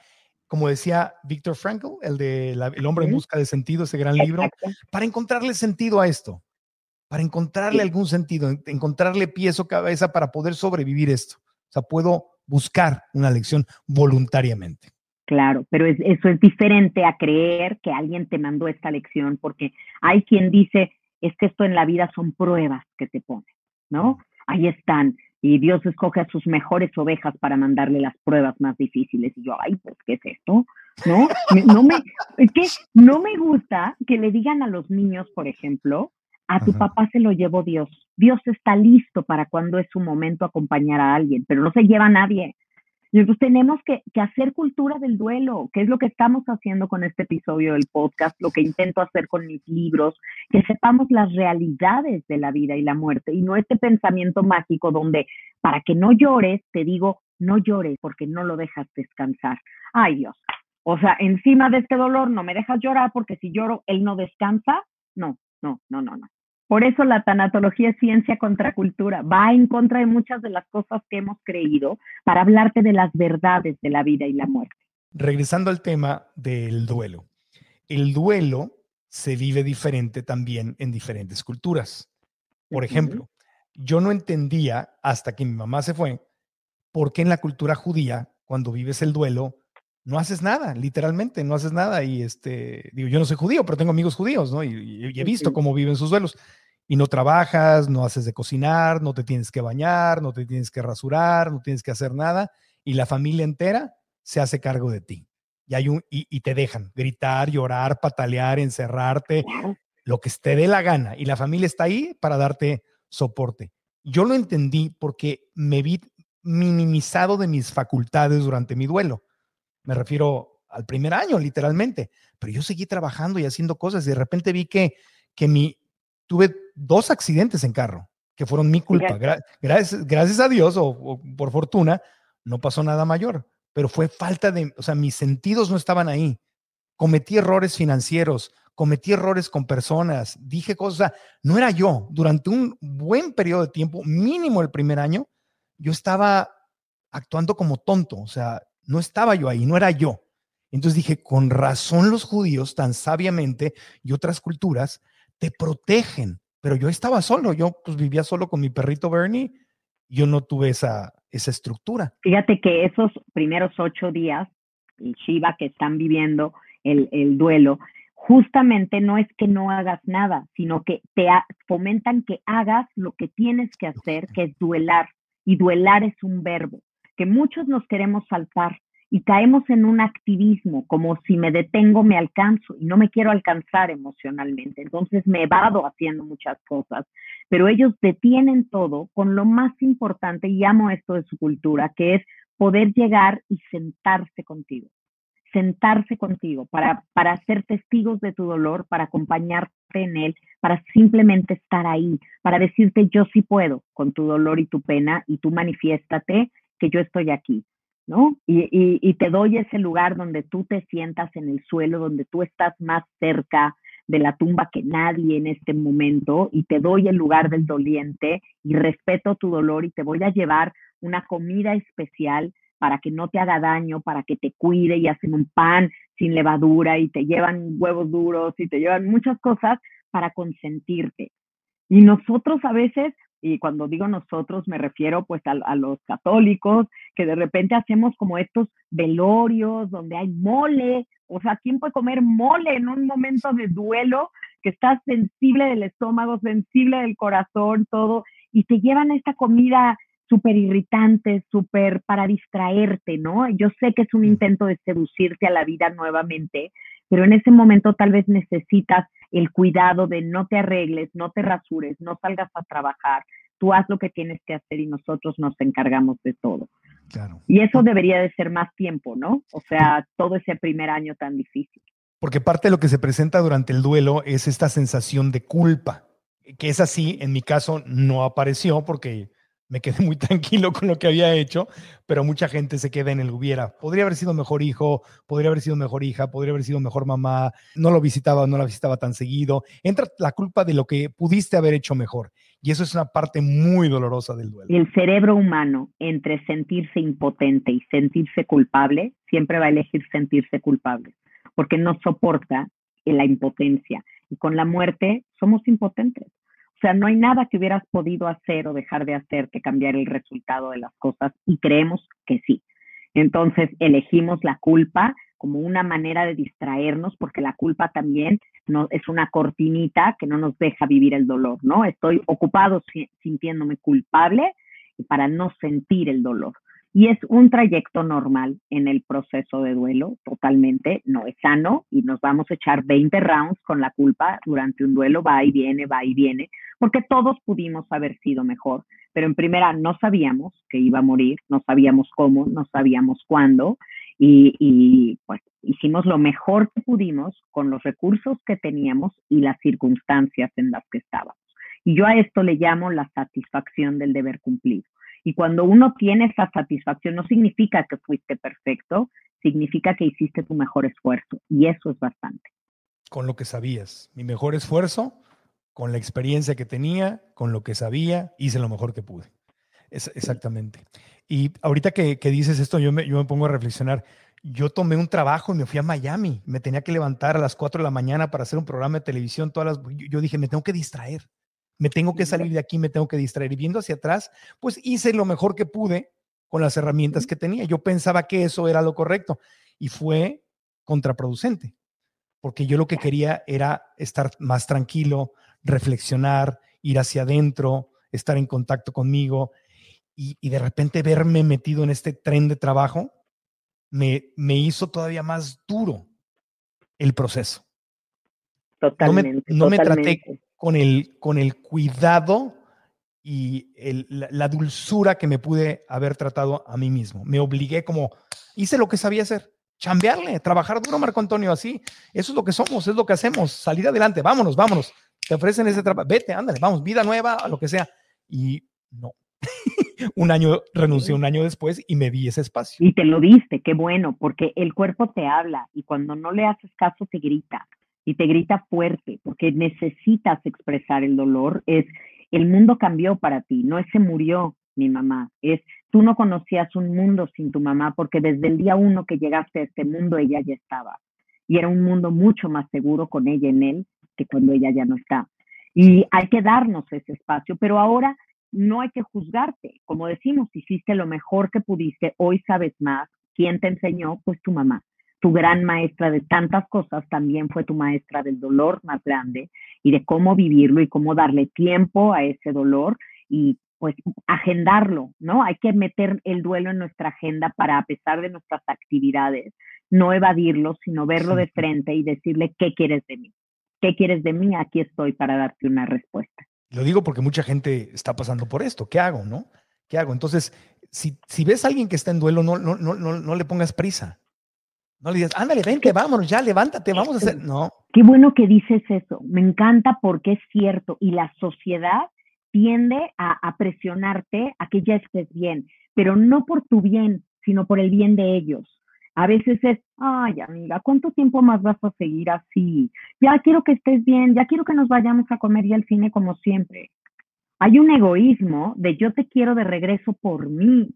como decía Víctor Frankl, el de El hombre en busca de sentido, ese gran libro, para encontrarle sentido a esto, para encontrarle algún sentido, encontrarle pies o cabeza para poder sobrevivir esto. O sea, puedo buscar una lección voluntariamente. Claro, pero eso es diferente a creer que alguien te mandó esta lección, porque hay quien dice, es que esto en la vida son pruebas que te ponen, ¿no? Ahí están. Y Dios escoge a sus mejores ovejas para mandarle las pruebas más difíciles. Y yo, ay, pues, ¿qué es esto? ¿No? No me, es que no me gusta que le digan a los niños, por ejemplo, a tu papá se lo llevó Dios. Dios está listo para cuando es su momento acompañar a alguien, pero no se lleva a nadie. Y entonces tenemos que, hacer cultura del duelo, que es lo que estamos haciendo con este episodio del podcast, lo que intento hacer con mis libros, que sepamos las realidades de la vida y la muerte y no este pensamiento mágico donde para que no llores, te digo, no llores porque no lo dejas descansar. Ay Dios, o sea, encima de este dolor no me dejas llorar porque si lloro, él no descansa. No, no, no, no, no. Por eso la tanatología es ciencia contra cultura, va en contra de muchas de las cosas que hemos creído para hablarte de las verdades de la vida y la muerte. Regresando al tema del duelo. El duelo se vive diferente también en diferentes culturas. Por ejemplo, yo no entendía hasta que mi mamá se fue por qué en la cultura judía, cuando vives el duelo, no haces nada, literalmente, no haces nada. Y este, digo, yo no soy judío, pero tengo amigos judíos, ¿no? Y, he visto cómo viven sus duelos y no trabajas, no haces de cocinar, no te tienes que bañar, no te tienes que rasurar, no tienes que hacer nada y la familia entera se hace cargo de ti. Y, hay un, y, te dejan gritar, llorar, patalear, encerrarte, lo que te dé la gana. Y la familia está ahí para darte soporte. Yo lo entendí porque me vi minimizado de mis facultades durante mi duelo. Me refiero al primer año, literalmente. Pero yo seguí trabajando y haciendo cosas y de repente vi que, que mi, tuve dos accidentes en carro que fueron mi culpa. gracias, gracias a Dios o, por fortuna, no pasó nada mayor, pero fue falta de, o sea, mis sentidos no estaban ahí. Cometí errores financieros, cometí errores con personas, dije cosas, no era yo. Durante un buen periodo de tiempo, mínimo el primer año, yo estaba actuando como tonto, o sea, no estaba yo ahí, no era yo. Entonces dije, con razón los judíos tan sabiamente y otras culturas te protegen. Pero yo estaba solo, yo pues vivía solo con mi perrito Bernie, yo no tuve esa, esa estructura. Fíjate que esos primeros ocho días, el Shiva que están viviendo el, el duelo, justamente no es que no hagas nada, sino que te fomentan que hagas lo que tienes que hacer, que es duelar. Y duelar es un verbo que muchos nos queremos saltar y caemos en un activismo, como si me detengo me alcanzo y no me quiero alcanzar emocionalmente. Entonces me evado haciendo muchas cosas, pero ellos detienen todo con lo más importante, y amo esto de su cultura, que es poder llegar y sentarse contigo, sentarse contigo para, para ser testigos de tu dolor, para acompañarte en él, para simplemente estar ahí, para decirte yo sí puedo con tu dolor y tu pena y tú manifiéstate que yo estoy aquí. ¿No? Y, te doy ese lugar donde tú te sientas en el suelo, donde tú estás más cerca de la tumba que nadie en este momento y te doy el lugar del doliente y respeto tu dolor y te voy a llevar una comida especial para que no te haga daño, para que te cuide y hacen un pan sin levadura y te llevan huevos duros y te llevan muchas cosas para consentirte. Y nosotros a veces y cuando digo nosotros me refiero pues a, los católicos, que de repente hacemos como estos velorios donde hay mole, o sea, ¿quién puede comer mole en un momento de duelo que estás sensible del estómago, sensible del corazón, todo, y te llevan esta comida súper irritante, súper para distraerte, ¿no? Yo sé que es un intento de seducirte a la vida nuevamente, pero en ese momento tal vez necesitas el cuidado de no te arregles, no te rasures, no salgas a trabajar, tú haz lo que tienes que hacer y nosotros nos encargamos de todo. Claro. Y eso debería de ser más tiempo, ¿no? O sea, todo ese primer año tan difícil. Porque parte de lo que se presenta durante el duelo es esta sensación de culpa, que es así, en mi caso no apareció porque me quedé muy tranquilo con lo que había hecho, pero mucha gente se queda en el hubiera. Podría haber sido mejor hijo, podría haber sido mejor hija, podría haber sido mejor mamá, no lo visitaba, no la visitaba tan seguido. Entra la culpa de lo que pudiste haber hecho mejor. Y eso es una parte muy dolorosa del duelo. El cerebro humano, entre sentirse impotente y sentirse culpable, siempre va a elegir sentirse culpable, porque no soporta la impotencia. Y con la muerte somos impotentes. O sea, no hay nada que hubieras podido hacer o dejar de hacer que cambiar el resultado de las cosas y creemos que sí. Entonces elegimos la culpa como una manera de distraernos porque la culpa también no, es una cortinita que no nos deja vivir el dolor, ¿no? Estoy ocupado sintiéndome culpable para no sentir el dolor. Y es un trayecto normal en el proceso de duelo, totalmente, no es sano y nos vamos a echar 20 rounds con la culpa durante un duelo, va y viene, va y viene, porque todos pudimos haber sido mejor, pero en primera no sabíamos que iba a morir, no sabíamos cómo, no sabíamos cuándo y, pues hicimos lo mejor que pudimos con los recursos que teníamos y las circunstancias en las que estábamos. Y yo a esto le llamo la satisfacción del deber cumplido y cuando uno tiene esa satisfacción, no significa que fuiste perfecto, significa que hiciste tu mejor esfuerzo. Y eso es bastante. Con lo que sabías, mi mejor esfuerzo, con la experiencia que tenía, con lo que sabía, hice lo mejor que pude. Es, exactamente. Y ahorita que, dices esto, yo me, yo me pongo a reflexionar. Yo tomé un trabajo y me fui a Miami. Me tenía que levantar a las 4 de la mañana para hacer un programa de televisión. Todas las, yo dije, me tengo que distraer me tengo que salir de aquí, me tengo que distraer. Y viendo hacia atrás, pues hice lo mejor que pude con las herramientas que tenía. Yo pensaba que eso era lo correcto y fue contraproducente, porque yo lo que quería era estar más tranquilo, reflexionar, ir hacia adentro, estar en contacto conmigo y, de repente verme metido en este tren de trabajo me, me hizo todavía más duro el proceso. Totalmente. No me, no me traté con el, con el cuidado y la, dulzura que me pude haber tratado a mí mismo. Me obligué como, hice lo que sabía hacer, chambearle, trabajar duro, Marco Antonio, así. Eso es lo que somos, es lo que hacemos, salir adelante, vámonos, vámonos. Te ofrecen ese trabajo, vete, ándale, vamos, vida nueva, lo que sea. Y no. un año, renuncié un año después y me di ese espacio. Y te lo diste, qué bueno, porque el cuerpo te habla y cuando no le haces caso te grita y te grita fuerte porque necesitas expresar el dolor, es el mundo cambió para ti, no es se murió mi mamá, es tú no conocías un mundo sin tu mamá porque desde el día uno que llegaste a este mundo ella ya estaba y era un mundo mucho más seguro con ella en él que cuando ella ya no está. Y hay que darnos ese espacio, pero ahora no hay que juzgarte. Como decimos, hiciste lo mejor que pudiste, hoy sabes más. ¿Quién te enseñó? Pues tu mamá tu gran maestra de tantas cosas, también fue tu maestra del dolor más grande y de cómo vivirlo y cómo darle tiempo a ese dolor y pues agendarlo, ¿no? Hay que meter el duelo en nuestra agenda para, a pesar de nuestras actividades, no evadirlo, sino verlo de frente y decirle, ¿qué quieres de mí? ¿Qué quieres de mí? Aquí estoy para darte una respuesta. Lo digo porque mucha gente está pasando por esto. ¿Qué hago, no? ¿Qué hago? Entonces, si, si ves a alguien que está en duelo, no, no, no, no, no le pongas prisa. No le digas, ándale, vente, vámonos, ya, levántate, vamos a hacer. No. Qué bueno que dices eso. Me encanta porque es cierto. Y la sociedad tiende a, presionarte a que ya estés bien, pero no por tu bien, sino por el bien de ellos. A veces es, ay, amiga, ¿cuánto tiempo más vas a seguir así? Ya quiero que estés bien, ya quiero que nos vayamos a comer y al cine como siempre. Hay un egoísmo de yo te quiero de regreso por mí,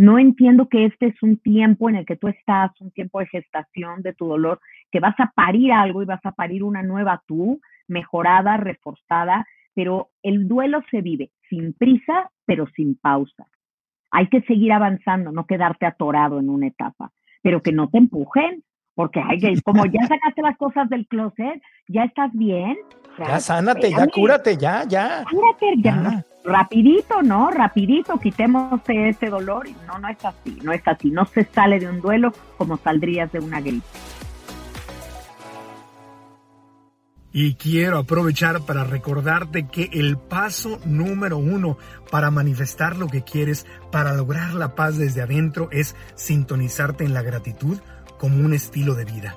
no entiendo que este es un tiempo en el que tú estás, un tiempo de gestación de tu dolor, que vas a parir algo y vas a parir una nueva tú, mejorada, reforzada, pero el duelo se vive sin prisa, pero sin pausa. Hay que seguir avanzando, no quedarte atorado en una etapa, pero que no te empujen, porque hay que, como ya sacaste las cosas del closet, ya estás bien. Ya, sánate, ya cúrate, ya, ya. Cúrate, ya rapidito, ¿no? Rapidito, quitemos ese dolor. Y no, no es así, no es así. No se sale de un duelo como saldrías de una gripe. Y quiero aprovechar para recordarte que el paso número uno para manifestar lo que quieres, para lograr la paz desde adentro, es sintonizarte en la gratitud como un estilo de vida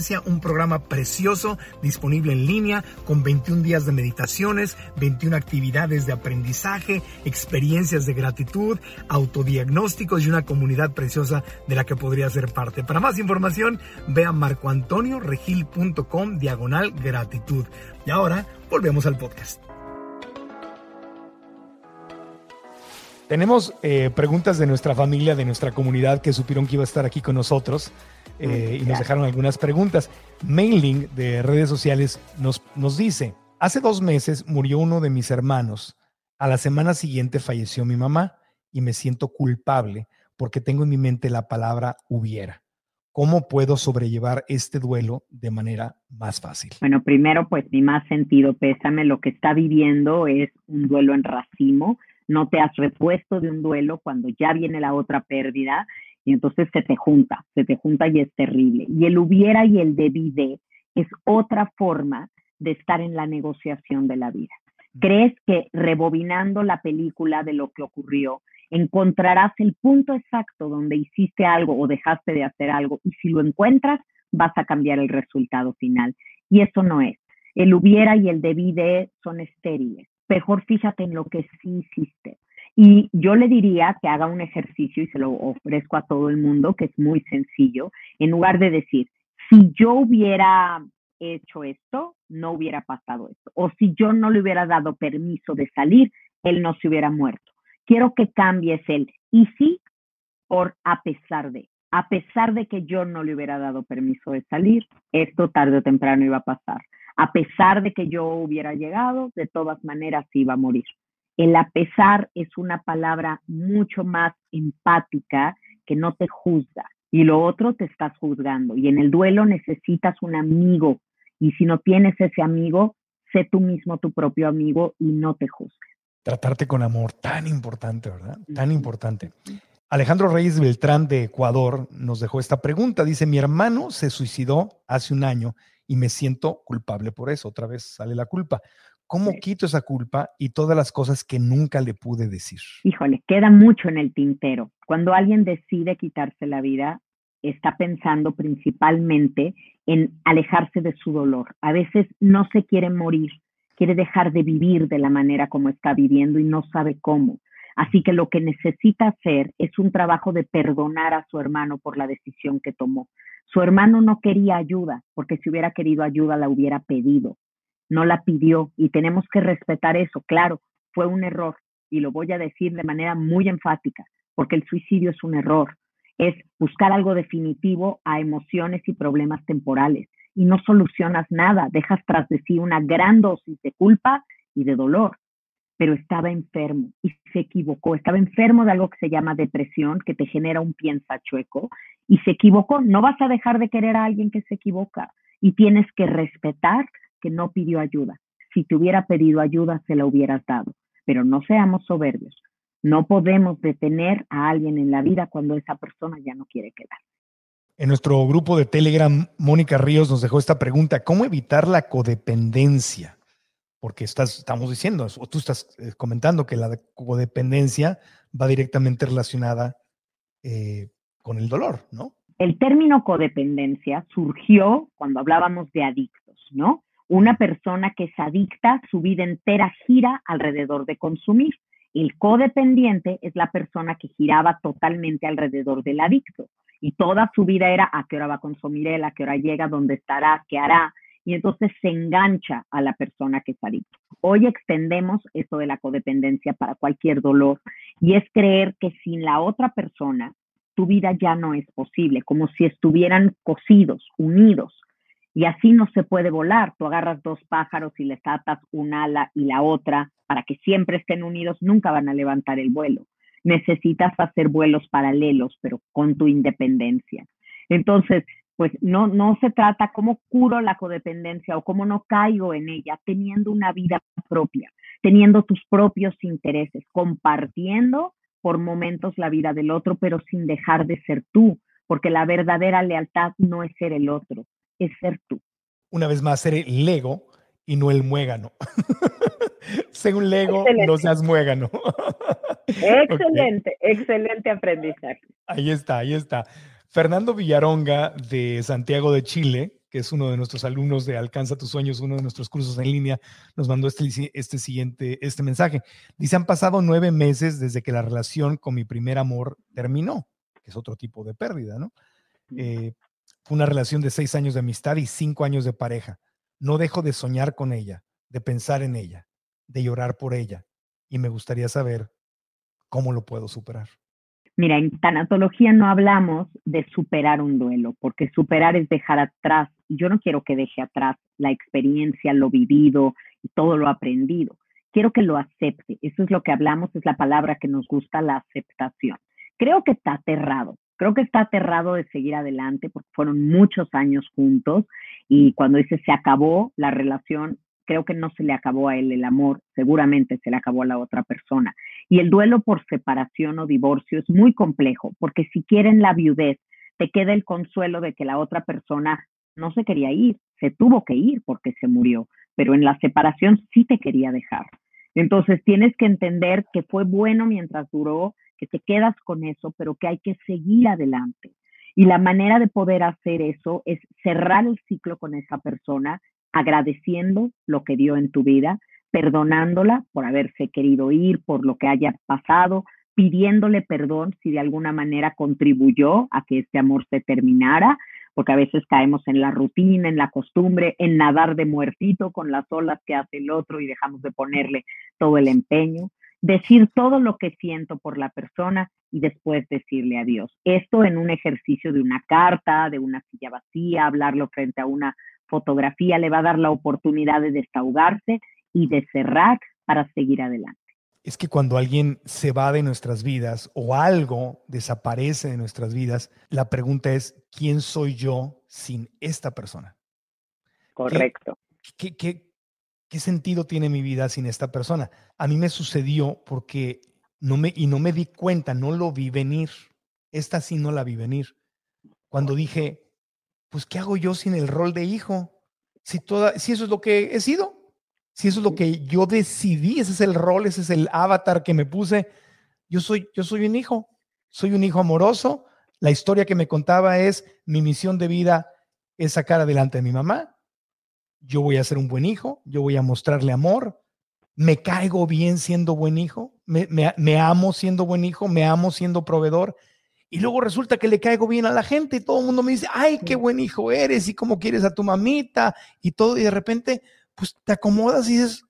un programa precioso disponible en línea con 21 días de meditaciones, 21 actividades de aprendizaje, experiencias de gratitud, autodiagnósticos y una comunidad preciosa de la que podría ser parte. Para más información, ve a marcoantonioregil.com diagonal gratitud. Y ahora volvemos al podcast. Tenemos eh, preguntas de nuestra familia, de nuestra comunidad que supieron que iba a estar aquí con nosotros eh, y nos dejaron algunas preguntas. Mailing de redes sociales nos, nos dice, hace dos meses murió uno de mis hermanos. A la semana siguiente falleció mi mamá y me siento culpable porque tengo en mi mente la palabra hubiera. ¿Cómo puedo sobrellevar este duelo de manera más fácil? Bueno, primero, pues mi más sentido pésame, lo que está viviendo es un duelo en racimo no te has repuesto de un duelo cuando ya viene la otra pérdida y entonces se te junta, se te junta y es terrible. Y el hubiera y el debí de es otra forma de estar en la negociación de la vida. ¿Crees que rebobinando la película de lo que ocurrió, encontrarás el punto exacto donde hiciste algo o dejaste de hacer algo? Y si lo encuentras, vas a cambiar el resultado final. Y eso no es. El hubiera y el debí de son estériles mejor fíjate en lo que sí hiciste. Y yo le diría que haga un ejercicio y se lo ofrezco a todo el mundo, que es muy sencillo, en lugar de decir, si yo hubiera hecho esto, no hubiera pasado esto. O si yo no le hubiera dado permiso de salir, él no se hubiera muerto. Quiero que cambies el y sí por a pesar de. A pesar de que yo no le hubiera dado permiso de salir, esto tarde o temprano iba a pasar a pesar de que yo hubiera llegado, de todas maneras iba a morir. El a pesar es una palabra mucho más empática que no te juzga y lo otro te estás juzgando. Y en el duelo necesitas un amigo y si no tienes ese amigo, sé tú mismo tu propio amigo y no te juzgues. Tratarte con amor, tan importante, ¿verdad? Tan importante. Alejandro Reyes Beltrán de Ecuador nos dejó esta pregunta. Dice, mi hermano se suicidó hace un año y me siento culpable por eso. Otra vez sale la culpa. ¿Cómo quito esa culpa y todas las cosas que nunca le pude decir? Híjole, queda mucho en el tintero. Cuando alguien decide quitarse la vida, está pensando principalmente en alejarse de su dolor. A veces no se quiere morir, quiere dejar de vivir de la manera como está viviendo y no sabe cómo. Así que lo que necesita hacer es un trabajo de perdonar a su hermano por la decisión que tomó. Su hermano no quería ayuda, porque si hubiera querido ayuda la hubiera pedido. No la pidió y tenemos que respetar eso. Claro, fue un error y lo voy a decir de manera muy enfática, porque el suicidio es un error. Es buscar algo definitivo a emociones y problemas temporales y no solucionas nada, dejas tras de sí una gran dosis de culpa y de dolor pero estaba enfermo y se equivocó. Estaba enfermo de algo que se llama depresión, que te genera un piensa chueco, y se equivocó. No vas a dejar de querer a alguien que se equivoca y tienes que respetar que no pidió ayuda. Si te hubiera pedido ayuda, se la hubieras dado, pero no seamos soberbios. No podemos detener a alguien en la vida cuando esa persona ya no quiere quedar. En nuestro grupo de Telegram, Mónica Ríos nos dejó esta pregunta, ¿cómo evitar la codependencia? porque estás, estamos diciendo, o tú estás eh, comentando que la codependencia va directamente relacionada eh, con el dolor, ¿no? El término codependencia surgió cuando hablábamos de adictos, ¿no? Una persona que es adicta, su vida entera gira alrededor de consumir. El codependiente es la persona que giraba totalmente alrededor del adicto y toda su vida era a qué hora va a consumir él, a qué hora llega, dónde estará, qué hará, y entonces se engancha a la persona que está adicto. Hoy extendemos esto de la codependencia para cualquier dolor y es creer que sin la otra persona tu vida ya no es posible, como si estuvieran cosidos, unidos. Y así no se puede volar. Tú agarras dos pájaros y les atas un ala y la otra para que siempre estén unidos, nunca van a levantar el vuelo. Necesitas hacer vuelos paralelos, pero con tu independencia. Entonces, pues no, no se trata cómo curo la codependencia o cómo no caigo en ella, teniendo una vida propia, teniendo tus propios intereses, compartiendo por momentos la vida del otro, pero sin dejar de ser tú, porque la verdadera lealtad no es ser el otro, es ser tú. Una vez más, ser el ego y no el muégano. un lego, no seas muégano. excelente, excelente aprendizaje. Ahí está, ahí está. Fernando Villaronga de Santiago de Chile, que es uno de nuestros alumnos de Alcanza tus sueños, uno de nuestros cursos en línea, nos mandó este, este siguiente, este mensaje. Dice, han pasado nueve meses desde que la relación con mi primer amor terminó, que es otro tipo de pérdida, ¿no? Eh, una relación de seis años de amistad y cinco años de pareja. No dejo de soñar con ella, de pensar en ella, de llorar por ella. Y me gustaría saber cómo lo puedo superar. Mira, en tanatología no hablamos de superar un duelo, porque superar es dejar atrás. Yo no quiero que deje atrás la experiencia, lo vivido y todo lo aprendido. Quiero que lo acepte. Eso es lo que hablamos, es la palabra que nos gusta, la aceptación. Creo que está aterrado, creo que está aterrado de seguir adelante porque fueron muchos años juntos y cuando dice se acabó la relación, creo que no se le acabó a él el amor, seguramente se le acabó a la otra persona. Y el duelo por separación o divorcio es muy complejo porque si quieren la viudez, te queda el consuelo de que la otra persona no se quería ir, se tuvo que ir porque se murió, pero en la separación sí te quería dejar. Entonces tienes que entender que fue bueno mientras duró, que te quedas con eso, pero que hay que seguir adelante. Y la manera de poder hacer eso es cerrar el ciclo con esa persona, agradeciendo lo que dio en tu vida, perdonándola por haberse querido ir, por lo que haya pasado, pidiéndole perdón si de alguna manera contribuyó a que este amor se terminara, porque a veces caemos en la rutina, en la costumbre, en nadar de muertito con las olas que hace el otro y dejamos de ponerle todo el empeño decir todo lo que siento por la persona y después decirle adiós. Esto en un ejercicio de una carta, de una silla vacía, hablarlo frente a una fotografía, le va a dar la oportunidad de desahogarse y de cerrar para seguir adelante. Es que cuando alguien se va de nuestras vidas o algo desaparece de nuestras vidas, la pregunta es, ¿quién soy yo sin esta persona? Correcto. ¿Qué, qué, ¿qué sentido tiene mi vida sin esta persona? A mí me sucedió porque no me, y no me di cuenta, no lo vi venir. Esta sí no la vi venir. Cuando dije, pues, ¿qué hago yo sin el rol de hijo? Si, toda, si eso es lo que he sido, si eso es lo que yo decidí, ese es el rol, ese es el avatar que me puse. Yo soy, yo soy un hijo, soy un hijo amoroso. La historia que me contaba es mi misión de vida es sacar adelante a mi mamá, yo voy a ser un buen hijo, yo voy a mostrarle amor, me caigo bien siendo buen hijo, me, amo siendo buen hijo, me amo siendo proveedor. Y luego resulta que le caigo bien a la gente y todo el mundo me dice, ay, qué buen hijo eres y cómo quieres a tu mamita y todo. Y de repente, pues te acomodas y dices,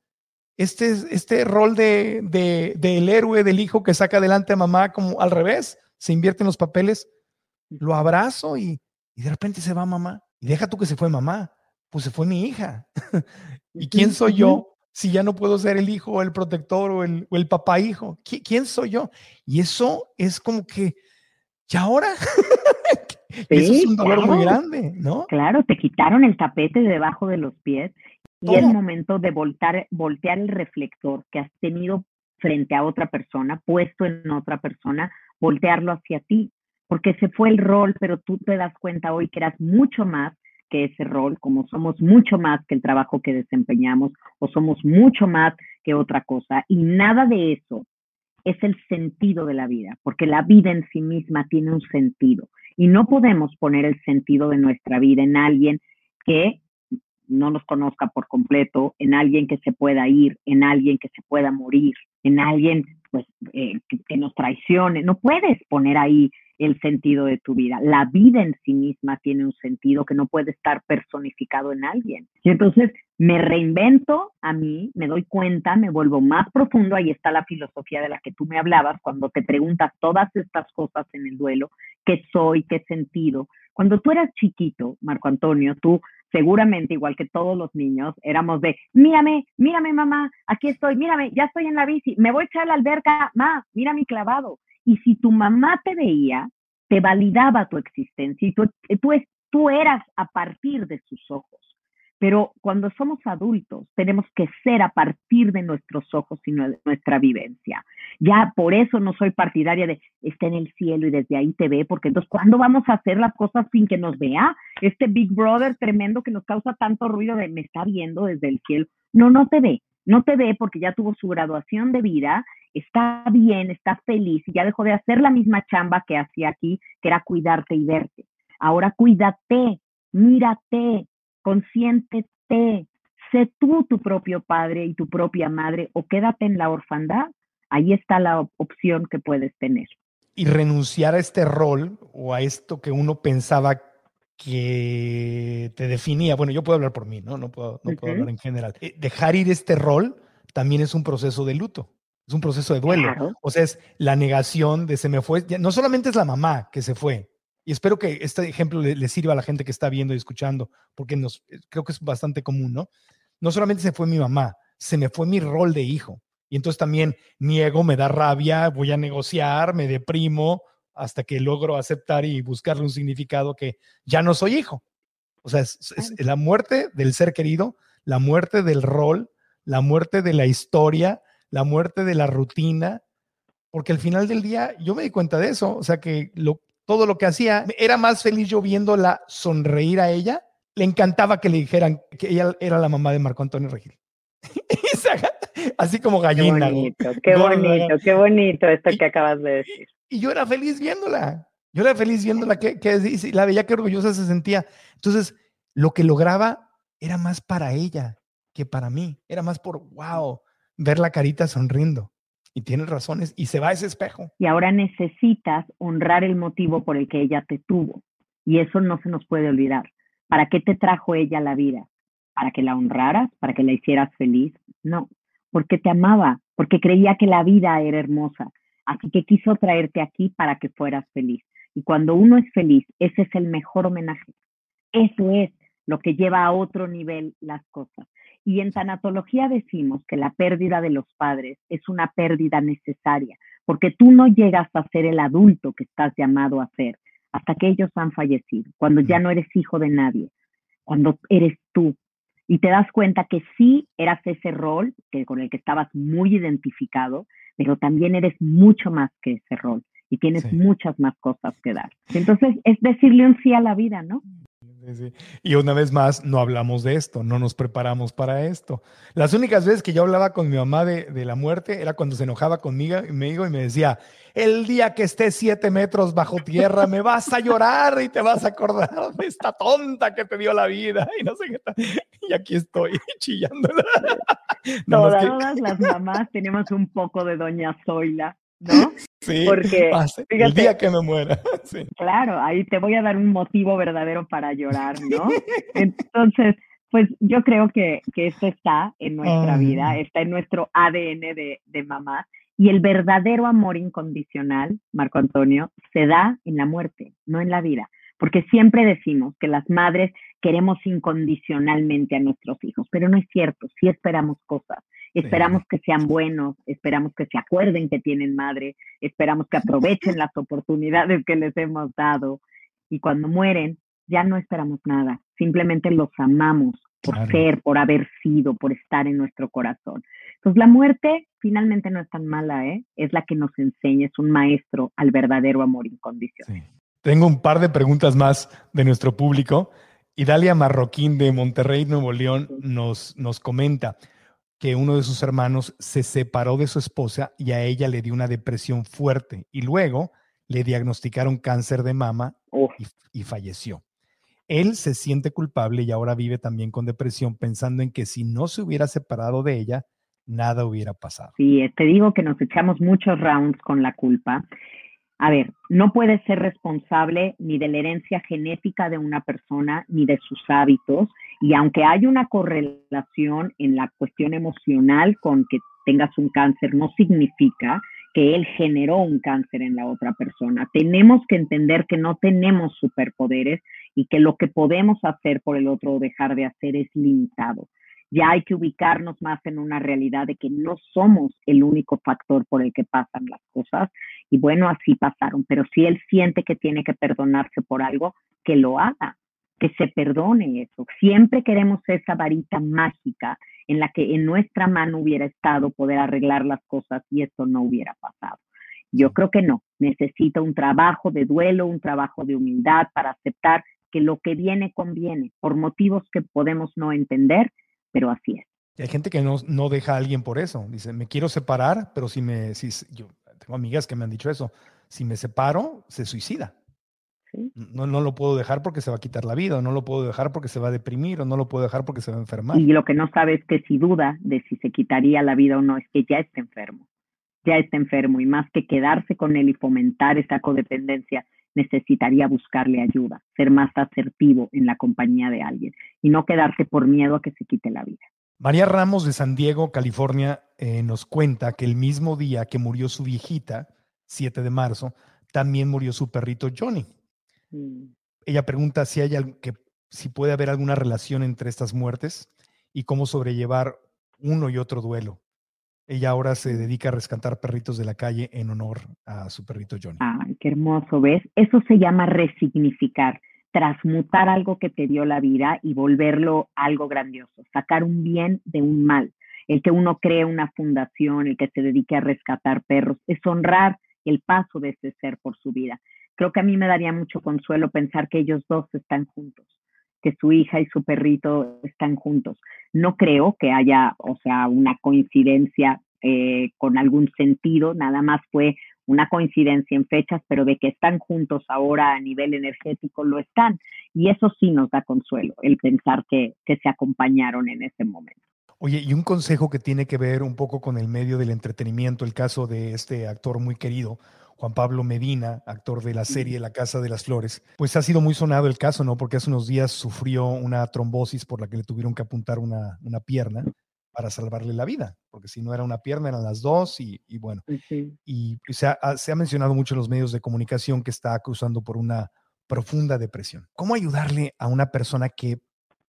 este, este rol de, de, del héroe, del hijo que saca adelante a mamá como al revés, se invierte en los papeles, lo abrazo y, y de repente se va mamá. Y deja tú que se fue mamá, pues se fue mi hija. ¿Y quién soy yo si ya no puedo ser el hijo, o el protector o el, o el papá hijo? ¿Quién soy yo? Y eso es como que, ¿y ahora? eso es un dolor muy grande, ¿no? Claro, te quitaron el tapete de debajo de los pies y es momento de voltar, voltear el reflector que has tenido frente a otra persona, puesto en otra persona, voltearlo hacia ti, porque se fue el rol, pero tú te das cuenta hoy que eras mucho más que ese rol, como somos mucho más que el trabajo que desempeñamos o somos mucho más que otra cosa. Y nada de eso es el sentido de la vida, porque la vida en sí misma tiene un sentido. Y no podemos poner el sentido de nuestra vida en alguien que no nos conozca por completo, en alguien que se pueda ir, en alguien que se pueda morir, en alguien pues, eh, que, nos traicione. No puedes poner ahí el sentido de tu vida. La vida en sí misma tiene un sentido que no puede estar personificado en alguien. Y entonces me reinvento a mí, me doy cuenta, me vuelvo más profundo. Ahí está la filosofía de la que tú me hablabas cuando te preguntas todas estas cosas en el duelo, qué soy, qué sentido. Cuando tú eras chiquito, Marco Antonio, tú seguramente, igual que todos los niños, éramos de, mírame, mírame mamá, aquí estoy, mírame, ya estoy en la bici, me voy a echar a la alberca, ma, mira mi clavado. Y si tu mamá te veía, te validaba tu existencia y tú, tú tú eras a partir de sus ojos. Pero cuando somos adultos, tenemos que ser a partir de nuestros ojos y nuestra vivencia. Ya por eso no soy partidaria de está en el cielo y desde ahí te ve, porque entonces, ¿cuándo vamos a hacer las cosas sin que nos vea? Este Big Brother tremendo que nos causa tanto ruido de me está viendo desde el cielo. No, no te ve, no te ve porque ya tuvo su graduación de vida, está bien, está feliz y ya dejó de hacer la misma chamba que hacía aquí, que era cuidarte y verte. Ahora cuídate, mírate, consiéntete, sé tú tu propio padre y tu propia madre o quédate en la orfandad. Ahí está la opción que puedes tener. Y renunciar a este rol o a esto que uno pensaba que te definía. Bueno, yo puedo hablar por mí, ¿no? No puedo, no puedo hablar en general. Eh, dejar ir este rol también es un proceso de luto. Es un proceso de duelo. O sea, es la negación de se me fue. No solamente es la mamá que se fue, y espero que este ejemplo le, sirva a la gente que está viendo y escuchando, porque nos, eh, creo que es bastante común, ¿no? No solamente se fue mi mamá, se me fue mi rol de hijo. Y entonces también niego, me da rabia, voy a negociar, me deprimo hasta que logro aceptar y buscarle un significado que ya no soy hijo. O sea, es, la muerte del ser querido, la muerte del rol, la muerte de la historia, la muerte de la rutina, porque al final del día yo me di cuenta de eso, o sea que lo, todo lo que hacía. Era más feliz yo viéndola sonreír a ella. Le encantaba que le dijeran que ella era la mamá de Marco Antonio Regil. Así como gallina. Qué bonito, qué bonito, qué bonito esto que acabas de decir. Y, yo era feliz viéndola. Yo era feliz viéndola, que, que la veía que orgullosa se sentía. Entonces, lo que lograba era más para ella que para mí. Era más por, wow, ver la carita sonriendo. Y tienes razones y se va a ese espejo. Y ahora necesitas honrar el motivo por el que ella te tuvo. Y eso no se nos puede olvidar. ¿Para qué te trajo ella la vida? ¿Para que la honraras? ¿Para que la hicieras feliz? No, porque te amaba, porque creía que la vida era hermosa. Así que quiso traerte aquí para que fueras feliz. Y cuando uno es feliz, ese es el mejor homenaje. Eso es lo que lleva a otro nivel las cosas. Y en tanatología decimos que la pérdida de los padres es una pérdida necesaria, porque tú no llegas a ser el adulto que estás llamado a ser hasta que ellos han fallecido, cuando ya no eres hijo de nadie, cuando eres tú. Y te das cuenta que sí eras ese rol que, con el que estabas muy identificado, pero también eres mucho más que ese rol y tienes muchas más cosas que dar. Entonces es decirle un sí a la vida, ¿no? Y una vez más, no hablamos de esto, no nos preparamos para esto. Las únicas veces que yo hablaba con mi mamá de, de la muerte era cuando se enojaba conmigo, y me decía, el día que estés siete metros bajo tierra me vas a llorar y te vas a acordar de esta tonta que te dio la vida y no sé qué Y aquí estoy chillando. Todas las mamás tenemos un poco de Doña Zoila. ¿no? Sí, Porque, el día que me muera. Claro, ahí te voy a dar un motivo verdadero para llorar, ¿no? Entonces, pues yo creo que, que esto está en nuestra vida, está en nuestro ADN de, de mamá. Y el verdadero amor incondicional, Marco Antonio, se da en la muerte, no en la vida. Porque siempre decimos que las madres queremos incondicionalmente a nuestros hijos, pero no es cierto, sí esperamos cosas. Esperamos que sean buenos, esperamos que se acuerden que tienen madre, esperamos que aprovechen las oportunidades que les hemos dado. Y cuando mueren, ya no esperamos nada, simplemente los amamos por ser, por haber sido, por estar en nuestro corazón. Entonces la muerte finalmente no es tan mala, ¿eh? es la que nos enseña, es un maestro al verdadero amor incondicional. Tengo un par de preguntas más de nuestro público. Y Dalia Marroquín de Monterrey, Nuevo León, nos, nos comenta, que uno de sus hermanos se separó de su esposa y a ella le dio una depresión fuerte y luego le diagnosticaron cáncer de mama y, falleció. Él se siente culpable y ahora vive también con depresión pensando en que si no se hubiera separado de ella, nada hubiera pasado. Sí, te digo que nos echamos muchos rounds con la culpa. A ver, no puedes ser responsable ni de la herencia genética de una persona ni de sus hábitos y aunque hay una correlación en la cuestión emocional con que tengas un cáncer, no significa que él generó un cáncer en la otra persona. Tenemos que entender que no tenemos superpoderes y que lo que podemos hacer por el otro o dejar de hacer es limitado. Ya hay que ubicarnos más en una realidad de que no somos el único factor por el que pasan las cosas. Y bueno, así pasaron. Pero si él siente que tiene que perdonarse por algo, que lo haga que se perdone eso. Siempre queremos esa varita mágica en la que en nuestra mano hubiera estado poder arreglar las cosas y esto no hubiera pasado. Yo creo que no, necesita un trabajo de duelo, un trabajo de humildad para aceptar que lo que viene conviene, por motivos que podemos no entender, pero así es. Y hay gente que no, no deja a alguien por eso. Dice, me quiero separar, pero si me, si yo tengo amigas que me han dicho eso, si me separo, se suicida. No, no lo puedo dejar porque se va a quitar la vida, o no lo puedo dejar porque se va a deprimir, o no lo puedo dejar porque se va a enfermar. Y lo que no sabe es que si duda de si se quitaría la vida o no, es que ya está enfermo, ya está enfermo, y más que quedarse con él y fomentar esa codependencia, necesitaría buscarle ayuda, ser más asertivo en la compañía de alguien y no quedarse por miedo a que se quite la vida. María Ramos de San Diego, California, eh, nos cuenta que el mismo día que murió su viejita, 7 de marzo, también murió su perrito Johnny. Mm. Ella pregunta si hay que si puede haber alguna relación entre estas muertes y cómo sobrellevar uno y otro duelo. Ella ahora se dedica a rescatar perritos de la calle en honor a su perrito Johnny. Ay, qué hermoso, ¿ves? Eso se llama resignificar, transmutar algo que te dio la vida y volverlo algo grandioso, sacar un bien de un mal. El que uno cree una fundación, el que se dedique a rescatar perros, es honrar el paso de ese ser por su vida creo que a mí me daría mucho consuelo pensar que ellos dos están juntos, que su hija y su perrito están juntos. No creo que haya, o sea, una coincidencia eh, con algún sentido, nada más fue una coincidencia en fechas, pero de que están juntos ahora a nivel energético lo están. Y eso sí nos da consuelo, el pensar que, que se acompañaron en ese momento. Oye, y un consejo que tiene que ver un poco con el medio del entretenimiento, el caso de este actor muy querido, Juan Pablo Medina, actor de la serie La Casa de las Flores, pues ha sido muy sonado el caso, ¿no? Porque hace unos días sufrió una trombosis por la que le tuvieron que apuntar una, pierna para salvarle la vida, porque si no era una pierna, eran las dos y, bueno, y se ha, se ha, mencionado mucho en los medios de comunicación que está cruzando por una profunda depresión. ¿Cómo ayudarle a una persona que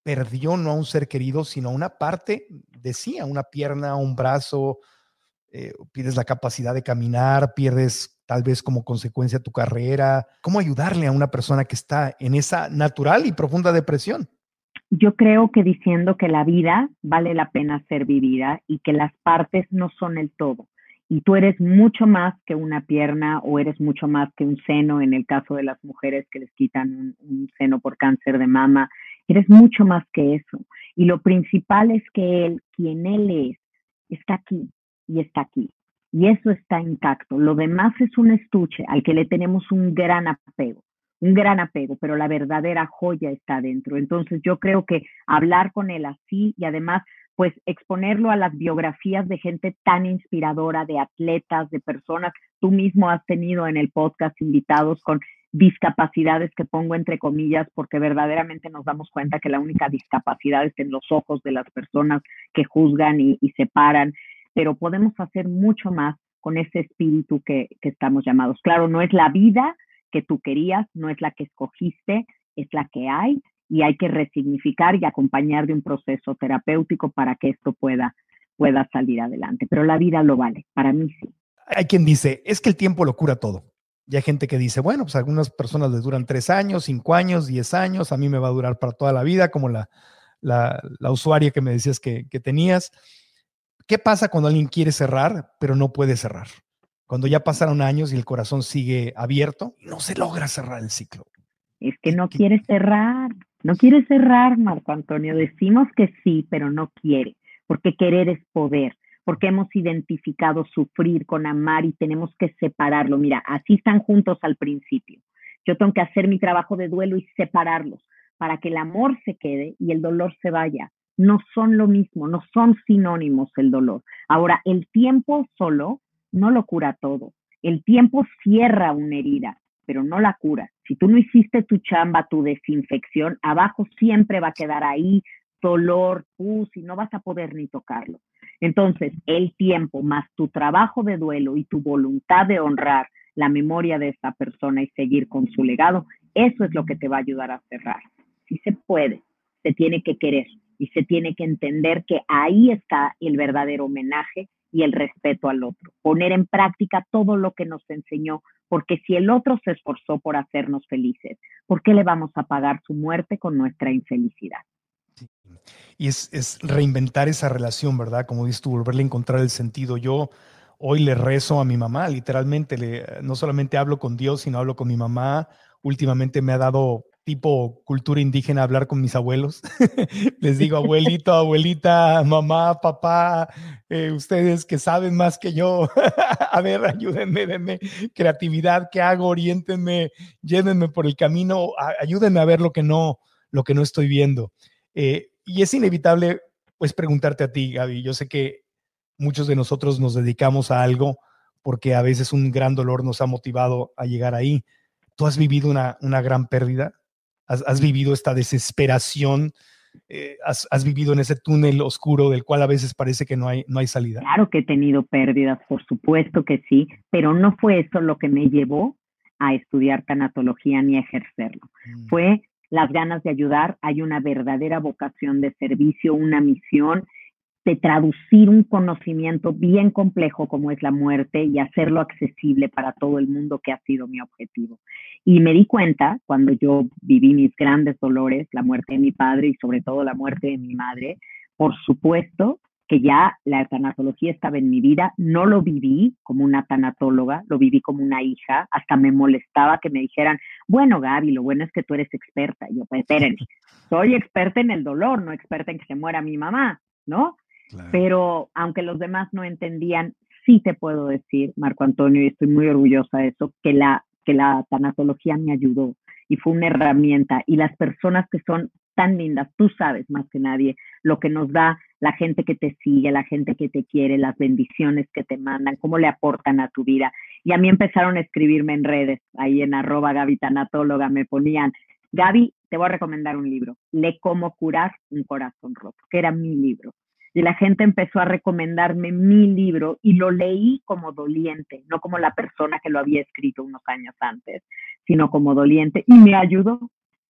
perdió no a un ser querido, sino a una parte de sí, a una pierna, a un brazo, eh, pierdes la capacidad de caminar, pierdes tal vez como consecuencia tu carrera? ¿Cómo ayudarle a una persona que está en esa natural y profunda depresión? Yo creo que diciendo que la vida vale la pena ser vivida y que las partes no son el todo. Y tú eres mucho más que una pierna o eres mucho más que un seno en el caso de las mujeres que les quitan un, un seno por cáncer de mama. Eres mucho más que eso. Y lo principal es que él, quien él es, está aquí y está aquí y eso está intacto. Lo demás es un estuche al que le tenemos un gran apego, un gran apego, pero la verdadera joya está dentro. Entonces yo creo que hablar con él así y además pues exponerlo a las biografías de gente tan inspiradora, de atletas, de personas. Tú mismo has tenido en el podcast invitados con discapacidades que pongo entre comillas porque verdaderamente nos damos cuenta que la única discapacidad es en los ojos de las personas que juzgan y separan pero podemos hacer mucho más con ese espíritu que, estamos llamados. Claro, no es la vida que tú querías, no es la que escogiste, es la que hay y hay que resignificar y acompañar de un proceso terapéutico para que esto pueda, pueda salir adelante. Pero la vida lo vale, para mí sí. Hay quien dice, es que el tiempo lo cura todo. Y hay gente que dice, bueno, pues algunas personas les duran tres años, cinco años, diez años, a mí me va a durar para toda la vida, como la, la, usuaria que me decías que, que tenías. ¿Qué pasa cuando alguien quiere cerrar, pero no puede cerrar? Cuando ya pasaron años y el corazón sigue abierto, no se logra cerrar el ciclo. Es que no quiere cerrar, no quiere cerrar, Marco Antonio. Decimos que sí, pero no quiere, porque querer es poder, porque hemos identificado sufrir con amar y tenemos que separarlo. Mira, así están juntos al principio. Yo tengo que hacer mi trabajo de duelo y separarlos para que el amor se quede y el dolor se vaya no son lo mismo, no son sinónimos el dolor. Ahora, el tiempo solo no lo cura todo. El tiempo cierra una herida, pero no la cura. Si tú no hiciste tu chamba, tu desinfección, abajo siempre va a quedar ahí dolor, pus, y no vas a poder ni tocarlo. Entonces, el tiempo más tu trabajo de duelo y tu voluntad de honrar la memoria de esa persona y seguir con su legado, eso es lo que te va a ayudar a cerrar. Si se puede, se tiene que querer y se tiene que entender que ahí está el verdadero homenaje y el respeto al otro. Poner en práctica todo lo que nos enseñó porque si el otro se esforzó por hacernos felices, ¿por qué le vamos a pagar su muerte con nuestra infelicidad? Y es, es, reinventar esa relación, ¿verdad? Como dices tú, volverle a encontrar el sentido. Yo hoy le rezo a mi mamá, literalmente, le, no solamente hablo con Dios, sino hablo con mi mamá. Últimamente me ha dado tipo cultura indígena hablar con mis abuelos. Les digo, abuelito, abuelita, mamá, papá, eh, ustedes que saben más que yo, a ver, ayúdenme, denme creatividad, ¿qué hago? Oriéntenme, llévenme por el camino, ayúdenme a ver lo que no, lo que no estoy viendo. Eh, y es inevitable, pues, preguntarte a ti, Gaby. Yo sé que muchos de nosotros nos dedicamos a algo porque a veces un gran dolor nos ha motivado a llegar ahí. ¿Tú has vivido una, una gran pérdida? Has, vivido esta desesperación, eh, has, vivido en ese túnel oscuro del cual a veces parece que no hay, no hay salida. Claro que he tenido pérdidas, por supuesto que sí, pero no fue eso lo que me llevó a estudiar tanatología ni a ejercerlo. Mm. Fue las ganas de ayudar, hay una verdadera vocación de servicio, una misión de traducir un conocimiento bien complejo como es la muerte y hacerlo accesible para todo el mundo, que ha sido mi objetivo. Y me di cuenta cuando yo viví mis grandes dolores, la muerte de mi padre y sobre todo la muerte de mi madre, por supuesto que ya la tanatología estaba en mi vida, no lo viví como una tanatóloga, lo viví como una hija, hasta me molestaba que me dijeran, bueno Gaby, lo bueno es que tú eres experta. Y yo, pues espérenme, soy experta en el dolor, no experta en que se muera mi mamá, ¿no? Pero aunque los demás no entendían, sí te puedo decir, Marco Antonio, y estoy muy orgullosa de eso, que la, que la tanatología me ayudó y fue una herramienta. Y las personas que son tan lindas, tú sabes más que nadie lo que nos da la gente que te sigue, la gente que te quiere, las bendiciones que te mandan, cómo le aportan a tu vida. Y a mí empezaron a escribirme en redes, ahí en arroba Gaby Tanatóloga, me ponían, Gaby, te voy a recomendar un libro, Lee cómo curar un corazón roto, que era mi libro y la gente empezó a recomendarme mi libro y lo leí como doliente, no como la persona que lo había escrito unos años antes, sino como doliente y me ayudó,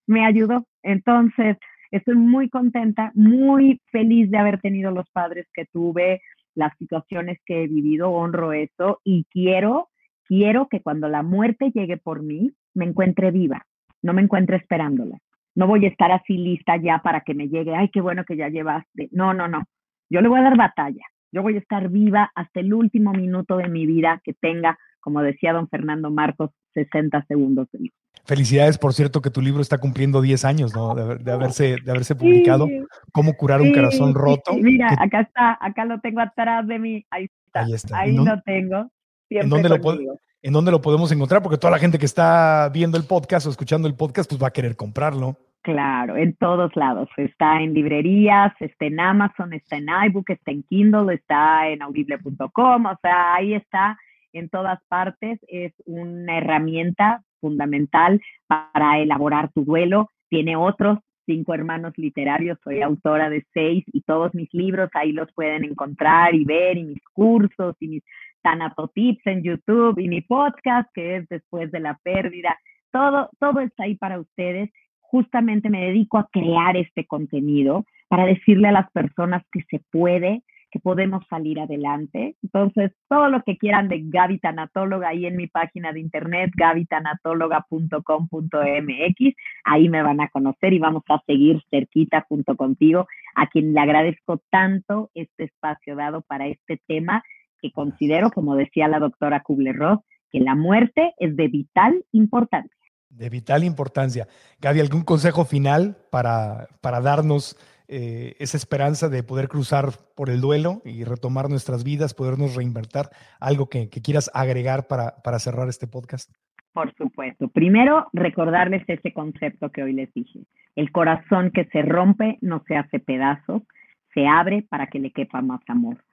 me ayudó. Entonces, estoy muy contenta, muy feliz de haber tenido los padres que tuve, las situaciones que he vivido, honro eso y quiero, quiero que cuando la muerte llegue por mí, me encuentre viva, no me encuentre esperándola. No voy a estar así lista ya para que me llegue, ay, qué bueno que ya llevaste. No, no, no. Yo le voy a dar batalla. Yo voy a estar viva hasta el último minuto de mi vida que tenga, como decía don Fernando Marcos, 60 segundos de Felicidades, por cierto, que tu libro está cumpliendo 10 años, ¿no? De, haberse, de haberse publicado. ¿Cómo curar un corazón roto? mira, acá está, acá lo tengo atrás de mí. Ahí está. Ahí, lo tengo. ¿En dónde lo, ¿En dónde lo podemos encontrar? Porque toda la gente que está viendo el podcast o escuchando el podcast, pues va a querer comprarlo. Claro, en todos lados. Está en librerías, está en Amazon, está en iBook, está en Kindle, está en audible.com, o sea, ahí está en todas partes. Es una herramienta fundamental para elaborar tu duelo. Tiene otros cinco hermanos literarios, soy autora de seis y todos mis libros ahí los pueden encontrar y ver y mis cursos y mis tanatotips en YouTube y mi podcast que es después de la pérdida. Todo, todo está ahí para ustedes justamente me dedico a crear este contenido para decirle a las personas que se puede, que podemos salir adelante. Entonces, todo lo que quieran de Gaby Tanatóloga ahí en mi página de internet, gabytanatóloga.com.mx, ahí me van a conocer y vamos a seguir cerquita junto contigo, a quien le agradezco tanto este espacio dado para este tema que considero, como decía la doctora Kubler-Ross, que la muerte es de vital importancia de vital importancia. Gaby, ¿algún consejo final para, para darnos eh, esa esperanza de poder cruzar por el duelo y retomar nuestras vidas, podernos reinvertir? ¿Algo que, quieras agregar para, para cerrar este podcast? Por supuesto. Primero, recordarles ese concepto que hoy les dije. El corazón que se rompe no se hace pedazos, se abre para que le quepa más amor.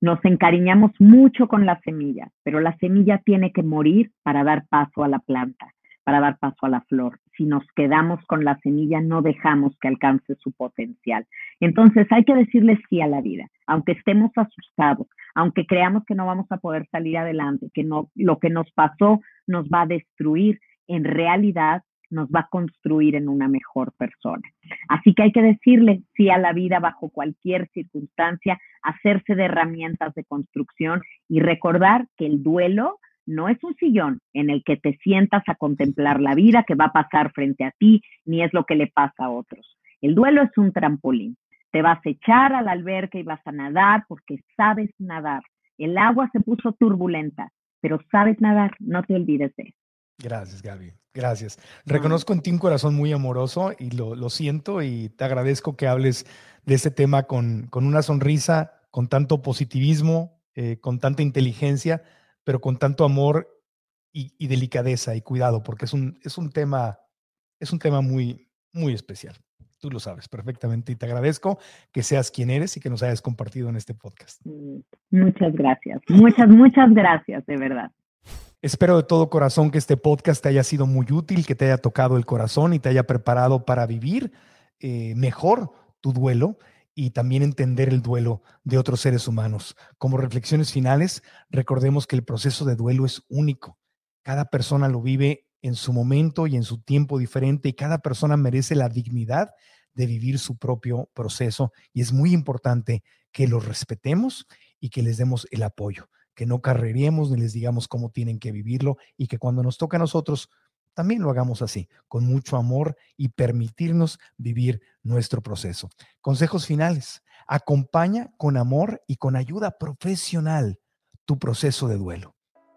Nos encariñamos mucho con la semilla, pero la semilla tiene que morir para dar paso a la planta para dar paso a la flor. Si nos quedamos con la semilla, no dejamos que alcance su potencial. Entonces hay que decirle sí a la vida, aunque estemos asustados, aunque creamos que no vamos a poder salir adelante, que no, lo que nos pasó nos va a destruir, en realidad nos va a construir en una mejor persona. Así que hay que decirle sí a la vida bajo cualquier circunstancia, hacerse de herramientas de construcción y recordar que el duelo no es un sillón en el que te sientas a contemplar la vida que va a pasar frente a ti, ni es lo que le pasa a otros. El duelo es un trampolín. Te vas a echar a la alberca y vas a nadar porque sabes nadar. El agua se puso turbulenta, pero sabes nadar, no te olvides de eso. Gracias, Gaby. Gracias. Reconozco en ti un corazón muy amoroso y lo, siento y te agradezco que hables de este tema con, con una sonrisa, con tanto positivismo, eh, con tanta inteligencia, pero con tanto amor y, delicadeza y cuidado, porque es un, es un tema, es un tema muy, muy especial. Tú lo sabes perfectamente y te agradezco que seas quien eres y que nos hayas compartido en este podcast. Mm, muchas gracias. Muchas, muchas gracias, de verdad. Espero de todo corazón que este podcast te haya sido muy útil, que te haya tocado el corazón y te haya preparado para vivir eh, mejor tu duelo y también entender el duelo de otros seres humanos. Como reflexiones finales, recordemos que el proceso de duelo es único. Cada persona lo vive en su momento y en su tiempo diferente y cada persona merece la dignidad de vivir su propio proceso y es muy importante que los respetemos y que les demos el apoyo, que no carreremos ni les digamos cómo tienen que vivirlo y que cuando nos toca a nosotros también lo hagamos así, con mucho amor y permitirnos vivir nuestro proceso. Consejos finales. Acompaña con amor y con ayuda profesional tu proceso de duelo.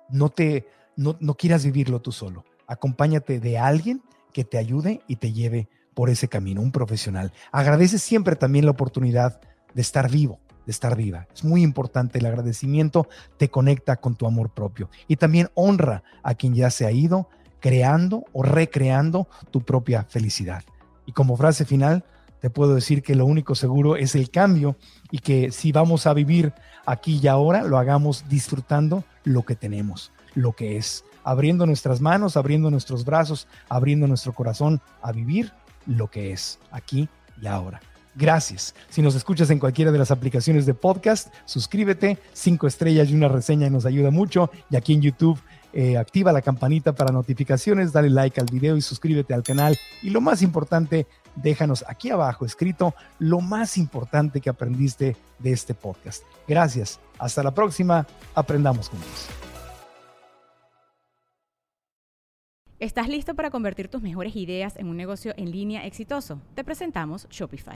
No te no, no quieras vivirlo tú solo. Acompáñate de alguien que te ayude y te lleve por ese camino, un profesional. Agradece siempre también la oportunidad de estar vivo, de estar viva. Es muy importante el agradecimiento, te conecta con tu amor propio y también honra a quien ya se ha ido, creando o recreando tu propia felicidad. Y como frase final, te puedo decir que lo único seguro es el cambio y que si vamos a vivir aquí y ahora, lo hagamos disfrutando lo que tenemos, lo que es, abriendo nuestras manos, abriendo nuestros brazos, abriendo nuestro corazón a vivir lo que es aquí y ahora. Gracias. Si nos escuchas en cualquiera de las aplicaciones de podcast, suscríbete, cinco estrellas y una reseña nos ayuda mucho. Y aquí en YouTube eh, activa la campanita para notificaciones, dale like al video y suscríbete al canal. Y lo más importante, déjanos aquí abajo escrito lo más importante que aprendiste de este podcast. Gracias. Hasta la próxima. Aprendamos juntos. ¿Estás listo para convertir tus mejores ideas en un negocio en línea exitoso? Te presentamos Shopify.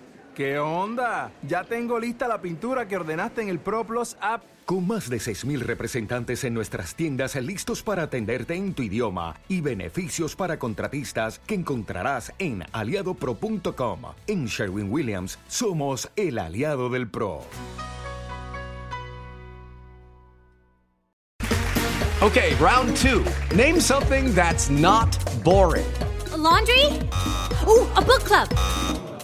¿Qué onda? Ya tengo lista la pintura que ordenaste en el ProPlus app. Con más de 6.000 representantes en nuestras tiendas listos para atenderte en tu idioma y beneficios para contratistas que encontrarás en aliadopro.com. En Sherwin Williams somos el aliado del PRO. Okay, round two. Name something that's not boring. A laundry? Ooh, a book club.